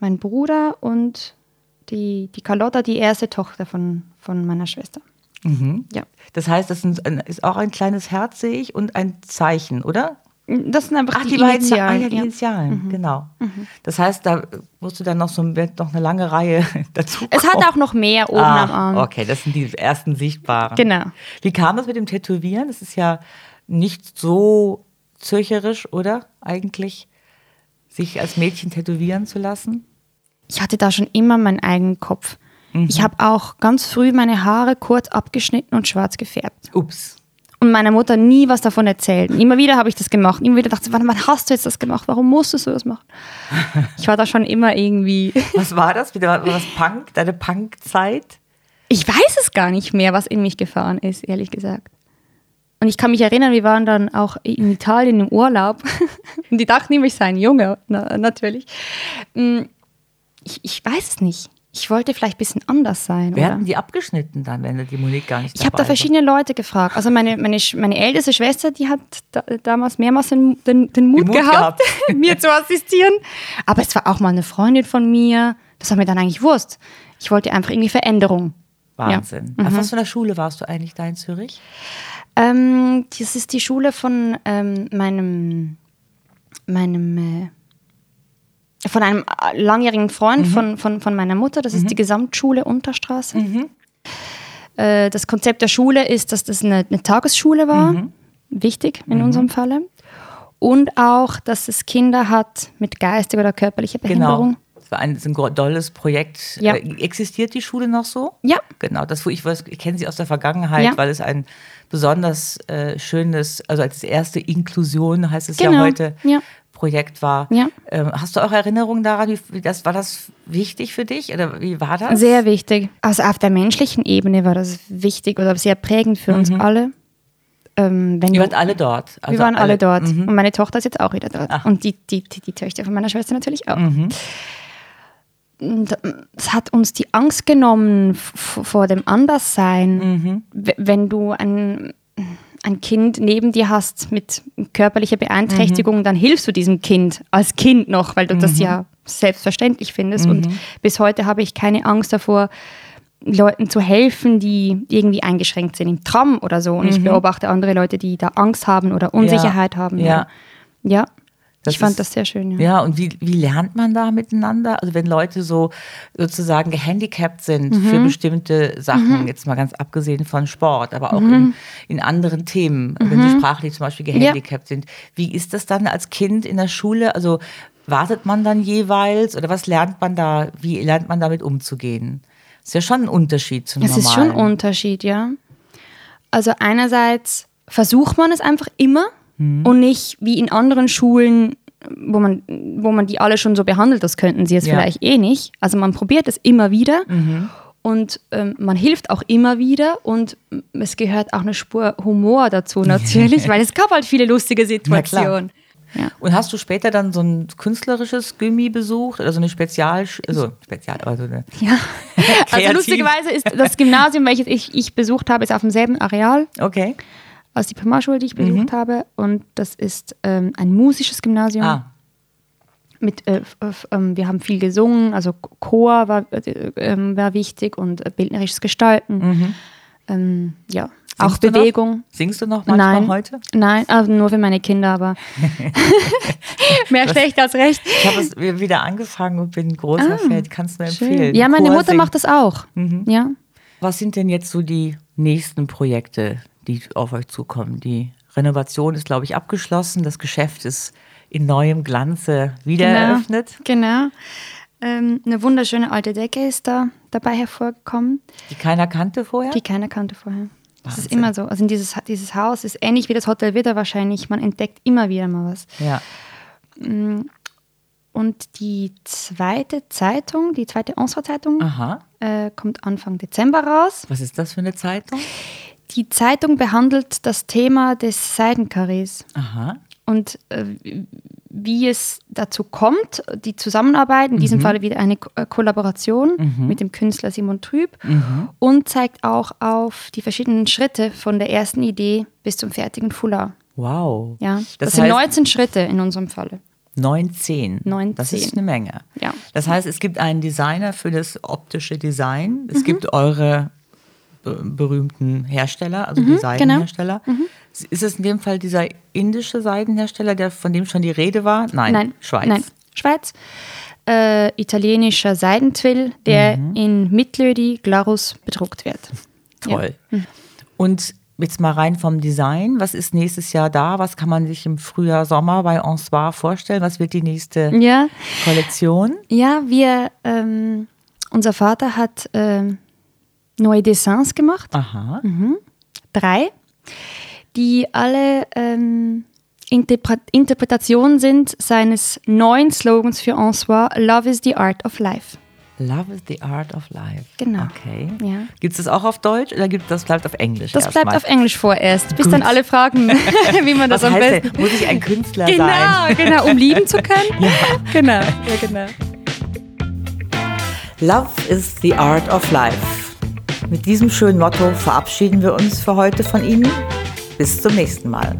meinen Bruder und die, die Carlotta, die erste Tochter von, von meiner Schwester.
Mhm. Ja. Das heißt, das ist auch ein kleines Herz, sehe ich, und ein Zeichen, oder?
Das sind einfach
Ach, die, die beiden Initialen. Ah, ja, die Initialen, mhm. genau. Mhm. Das heißt, da musst du dann noch so noch eine lange Reihe dazu
Es hat auch noch mehr oben ah, am Arm.
Okay, das sind die ersten sichtbaren.
Genau.
Wie kam das mit dem Tätowieren? Das ist ja nicht so zürcherisch, oder? Eigentlich, sich als Mädchen tätowieren zu lassen?
Ich hatte da schon immer meinen eigenen Kopf. Mhm. Ich habe auch ganz früh meine Haare kurz abgeschnitten und schwarz gefärbt.
Ups.
Und meiner Mutter nie was davon erzählt. Immer wieder habe ich das gemacht. Immer wieder dachte, wann, wann hast du jetzt das gemacht? Warum musstest du das machen? Ich war da schon immer irgendwie.
Was war das? War das Punk? Deine Punk-Zeit?
Ich weiß es gar nicht mehr, was in mich gefahren ist, ehrlich gesagt. Und ich kann mich erinnern, wir waren dann auch in Italien im Urlaub. Und die dachten immer, ich sei ein Junge, na, natürlich. Mm, ich, ich weiß es nicht ich wollte vielleicht ein bisschen anders sein.
Wer hatten die abgeschnitten dann, wenn die Monique gar nicht
Ich habe da verschiedene war. Leute gefragt. Also meine, meine, meine älteste Schwester, die hat da, damals mehrmals den, den, den Mut, Mut, gehabt, gehabt. mir zu assistieren. Aber es war auch mal eine Freundin von mir. Das war mir dann eigentlich Wurst. Ich wollte einfach irgendwie Veränderung.
Wahnsinn. Ja. Mhm. Auf was für einer Schule warst du eigentlich da in Zürich?
Ähm, das ist die Schule von ähm, meinem, meinem äh, von einem äh, langjährigen Freund mhm. von, von, von meiner Mutter. Das mhm. ist die Gesamtschule Unterstraße. Mhm. Äh, das Konzept der Schule ist, dass das eine, eine Tagesschule war. Mhm. Wichtig in mhm. unserem Falle. und auch, dass es Kinder hat mit geistiger oder körperlicher
Genau.
Behinderung.
Das war ein, ein tolles Projekt.
Ja.
Äh, existiert die Schule noch so?
Ja.
Genau, das, wo ich, ich kenne sie aus der Vergangenheit,
Ja.
weil es ein besonders äh, schönes, also als erste Inklusion heißt es ja
Genau.
heute,
Ja.
Projekt war.
Ja.
Ähm, hast du auch Erinnerungen daran, wie, wie das, war das wichtig für dich oder wie war das?
Sehr wichtig. Also auf der menschlichen Ebene war das wichtig oder sehr prägend für uns alle. Ähm, wenn
Ihr wart alle dort.
wir
also
waren alle, dort.
Mhm.
Und meine Tochter ist jetzt auch wieder dort.
Ach.
Und die, die, die, die Töchter von meiner Schwester natürlich auch.
Mhm.
Und es hat uns die Angst genommen vor dem Anderssein.
Mhm.
Wenn du ein, ein Kind neben dir hast mit körperlicher Beeinträchtigung,
Mhm.
dann hilfst du diesem Kind als Kind noch, weil du das ja selbstverständlich findest. Und
Mhm.
bis heute habe ich keine Angst davor, Leuten zu helfen, die irgendwie eingeschränkt sind im Tram oder so. Und ich beobachte andere Leute, die da Angst haben oder Unsicherheit haben.
Mhm. Ja.
Ja.
Das
ich fand
ist-
das sehr schön. Ja.
Ja, und wie, wie lernt man da miteinander? Also wenn Leute so sozusagen gehandicapt sind für
Mhm.
bestimmte Sachen, jetzt mal ganz abgesehen von Sport, aber auch in,
Mhm.
in anderen Themen, wenn sie sprachlich zum Beispiel gehandicapt sind. Wie ist das dann als Kind in der Schule? Also wartet man dann jeweils oder was lernt man da? Wie lernt man damit umzugehen? ist ja schon ein Unterschied zum
Es ist schon ein
normalen.
Unterschied, ja. Also einerseits versucht man es einfach immer
Mhm.
und nicht wie in anderen Schulen, wo man, wo man die alle schon so behandelt, das könnten sie jetzt
Ja. Mhm.
vielleicht eh nicht. Also man probiert es immer wieder und ähm, man hilft auch immer wieder und es gehört auch eine Spur Humor dazu natürlich, weil es gab halt viele lustige Situationen. Ja.
Und hast du später dann so ein künstlerisches Gymi besucht oder so eine Spezial, also Spezial, aber so eine
Ja. Also lustigerweise ist das Gymnasium, welches ich, ich besucht habe, ist auf demselben Areal
Okay.
Als die Primarschule, die ich besucht
Mhm.
habe. Und das ist ähm, ein musisches Gymnasium.
Ah,
Mit, äh, f- ähm, wir haben viel gesungen, also Chor war, äh, ähm, war wichtig und äh, bildnerisches Gestalten. Ähm, ja, auch
Mhm. Singst du noch?
Bewegung.
Singst du noch manchmal
Nein,
heute?
nein, also nur für meine Kinder, aber mehr schlecht als recht.
Ich habe es wieder angefangen und bin großer Fan. Kannst du mir empfehlen.
Ah, Ja, meine
Chor
Mutter
singen.
macht das auch.
Mhm.
Ja.
Was sind denn jetzt so die nächsten Projekte, die auf euch zukommen? Die Renovation ist, glaube ich, abgeschlossen. Das Geschäft ist in neuem Glanze wieder eröffnet.
Genau. Ähm, eine wunderschöne alte Decke ist da dabei hervorgekommen.
Die keiner kannte vorher.
Die keiner kannte vorher. Das ist
Wahnsinn.
immer so. Also in dieses, dieses Haus ist ähnlich wie das Hotel Widder wahrscheinlich. Man entdeckt immer wieder mal was.
ja.
Und die zweite Zeitung, die zweite Onsra-Zeitung,
Aha.
äh, kommt Anfang Dezember raus.
Was ist das für eine Zeitung?
Die Zeitung behandelt das Thema des Seidenkarrees
Aha.
und äh, wie es dazu kommt, die Zusammenarbeit, in diesem Fall wieder eine Ko äh, Kollaboration mit dem Künstler Simon Trüb und zeigt auch auf die verschiedenen Schritte von der ersten Idee bis zum fertigen Foulard.
Wow.
Ja, das,
Das,
sind
heißt
19 Schritte in unserem Falle.
19.
19.
Das ist eine Menge.
Ja.
Das heißt, es gibt einen Designer für das optische Design.
Mhm.
Es gibt eure berühmten Hersteller, also
Mhm,
die Seidenhersteller. Ist es in dem Fall dieser indische Seidenhersteller, der, von dem schon die Rede war? Nein,
Nein,
Schweiz.
Nein, Schweiz. Äh, italienischer Seidentwill, der
Mhm.
in Mitlödi Glarus bedruckt wird.
Toll. Und jetzt mal rein vom Design. Was ist nächstes Jahr da? Was kann man sich im Frühjahr, Sommer bei Ensoir vorstellen? Was wird die nächste
Ja,
Kollektion?
ja wir, ähm, unser Vater hat ähm, neue Dessins gemacht,
Aha.
drei, die alle ähm, Interpre Interpretationen sind seines neuen Slogans für Ensoir, Love is the Art of Life.
Love is the art of life.
Genau.
Okay.
Ja.
Gibt es das auch auf Deutsch oder gibt das bleibt auf Englisch?
Das bleibt auf Englisch vorerst, bis
Gut.
dann alle fragen, wie man das
Was
am besten...
denn? Muss ich ein Künstler
Genau,
sein?
genau, um lieben zu können. Ja. Genau, ja, genau.
Love is the art of life. Mit diesem schönen Motto verabschieden wir uns für heute von Ihnen. Bis zum nächsten Mal.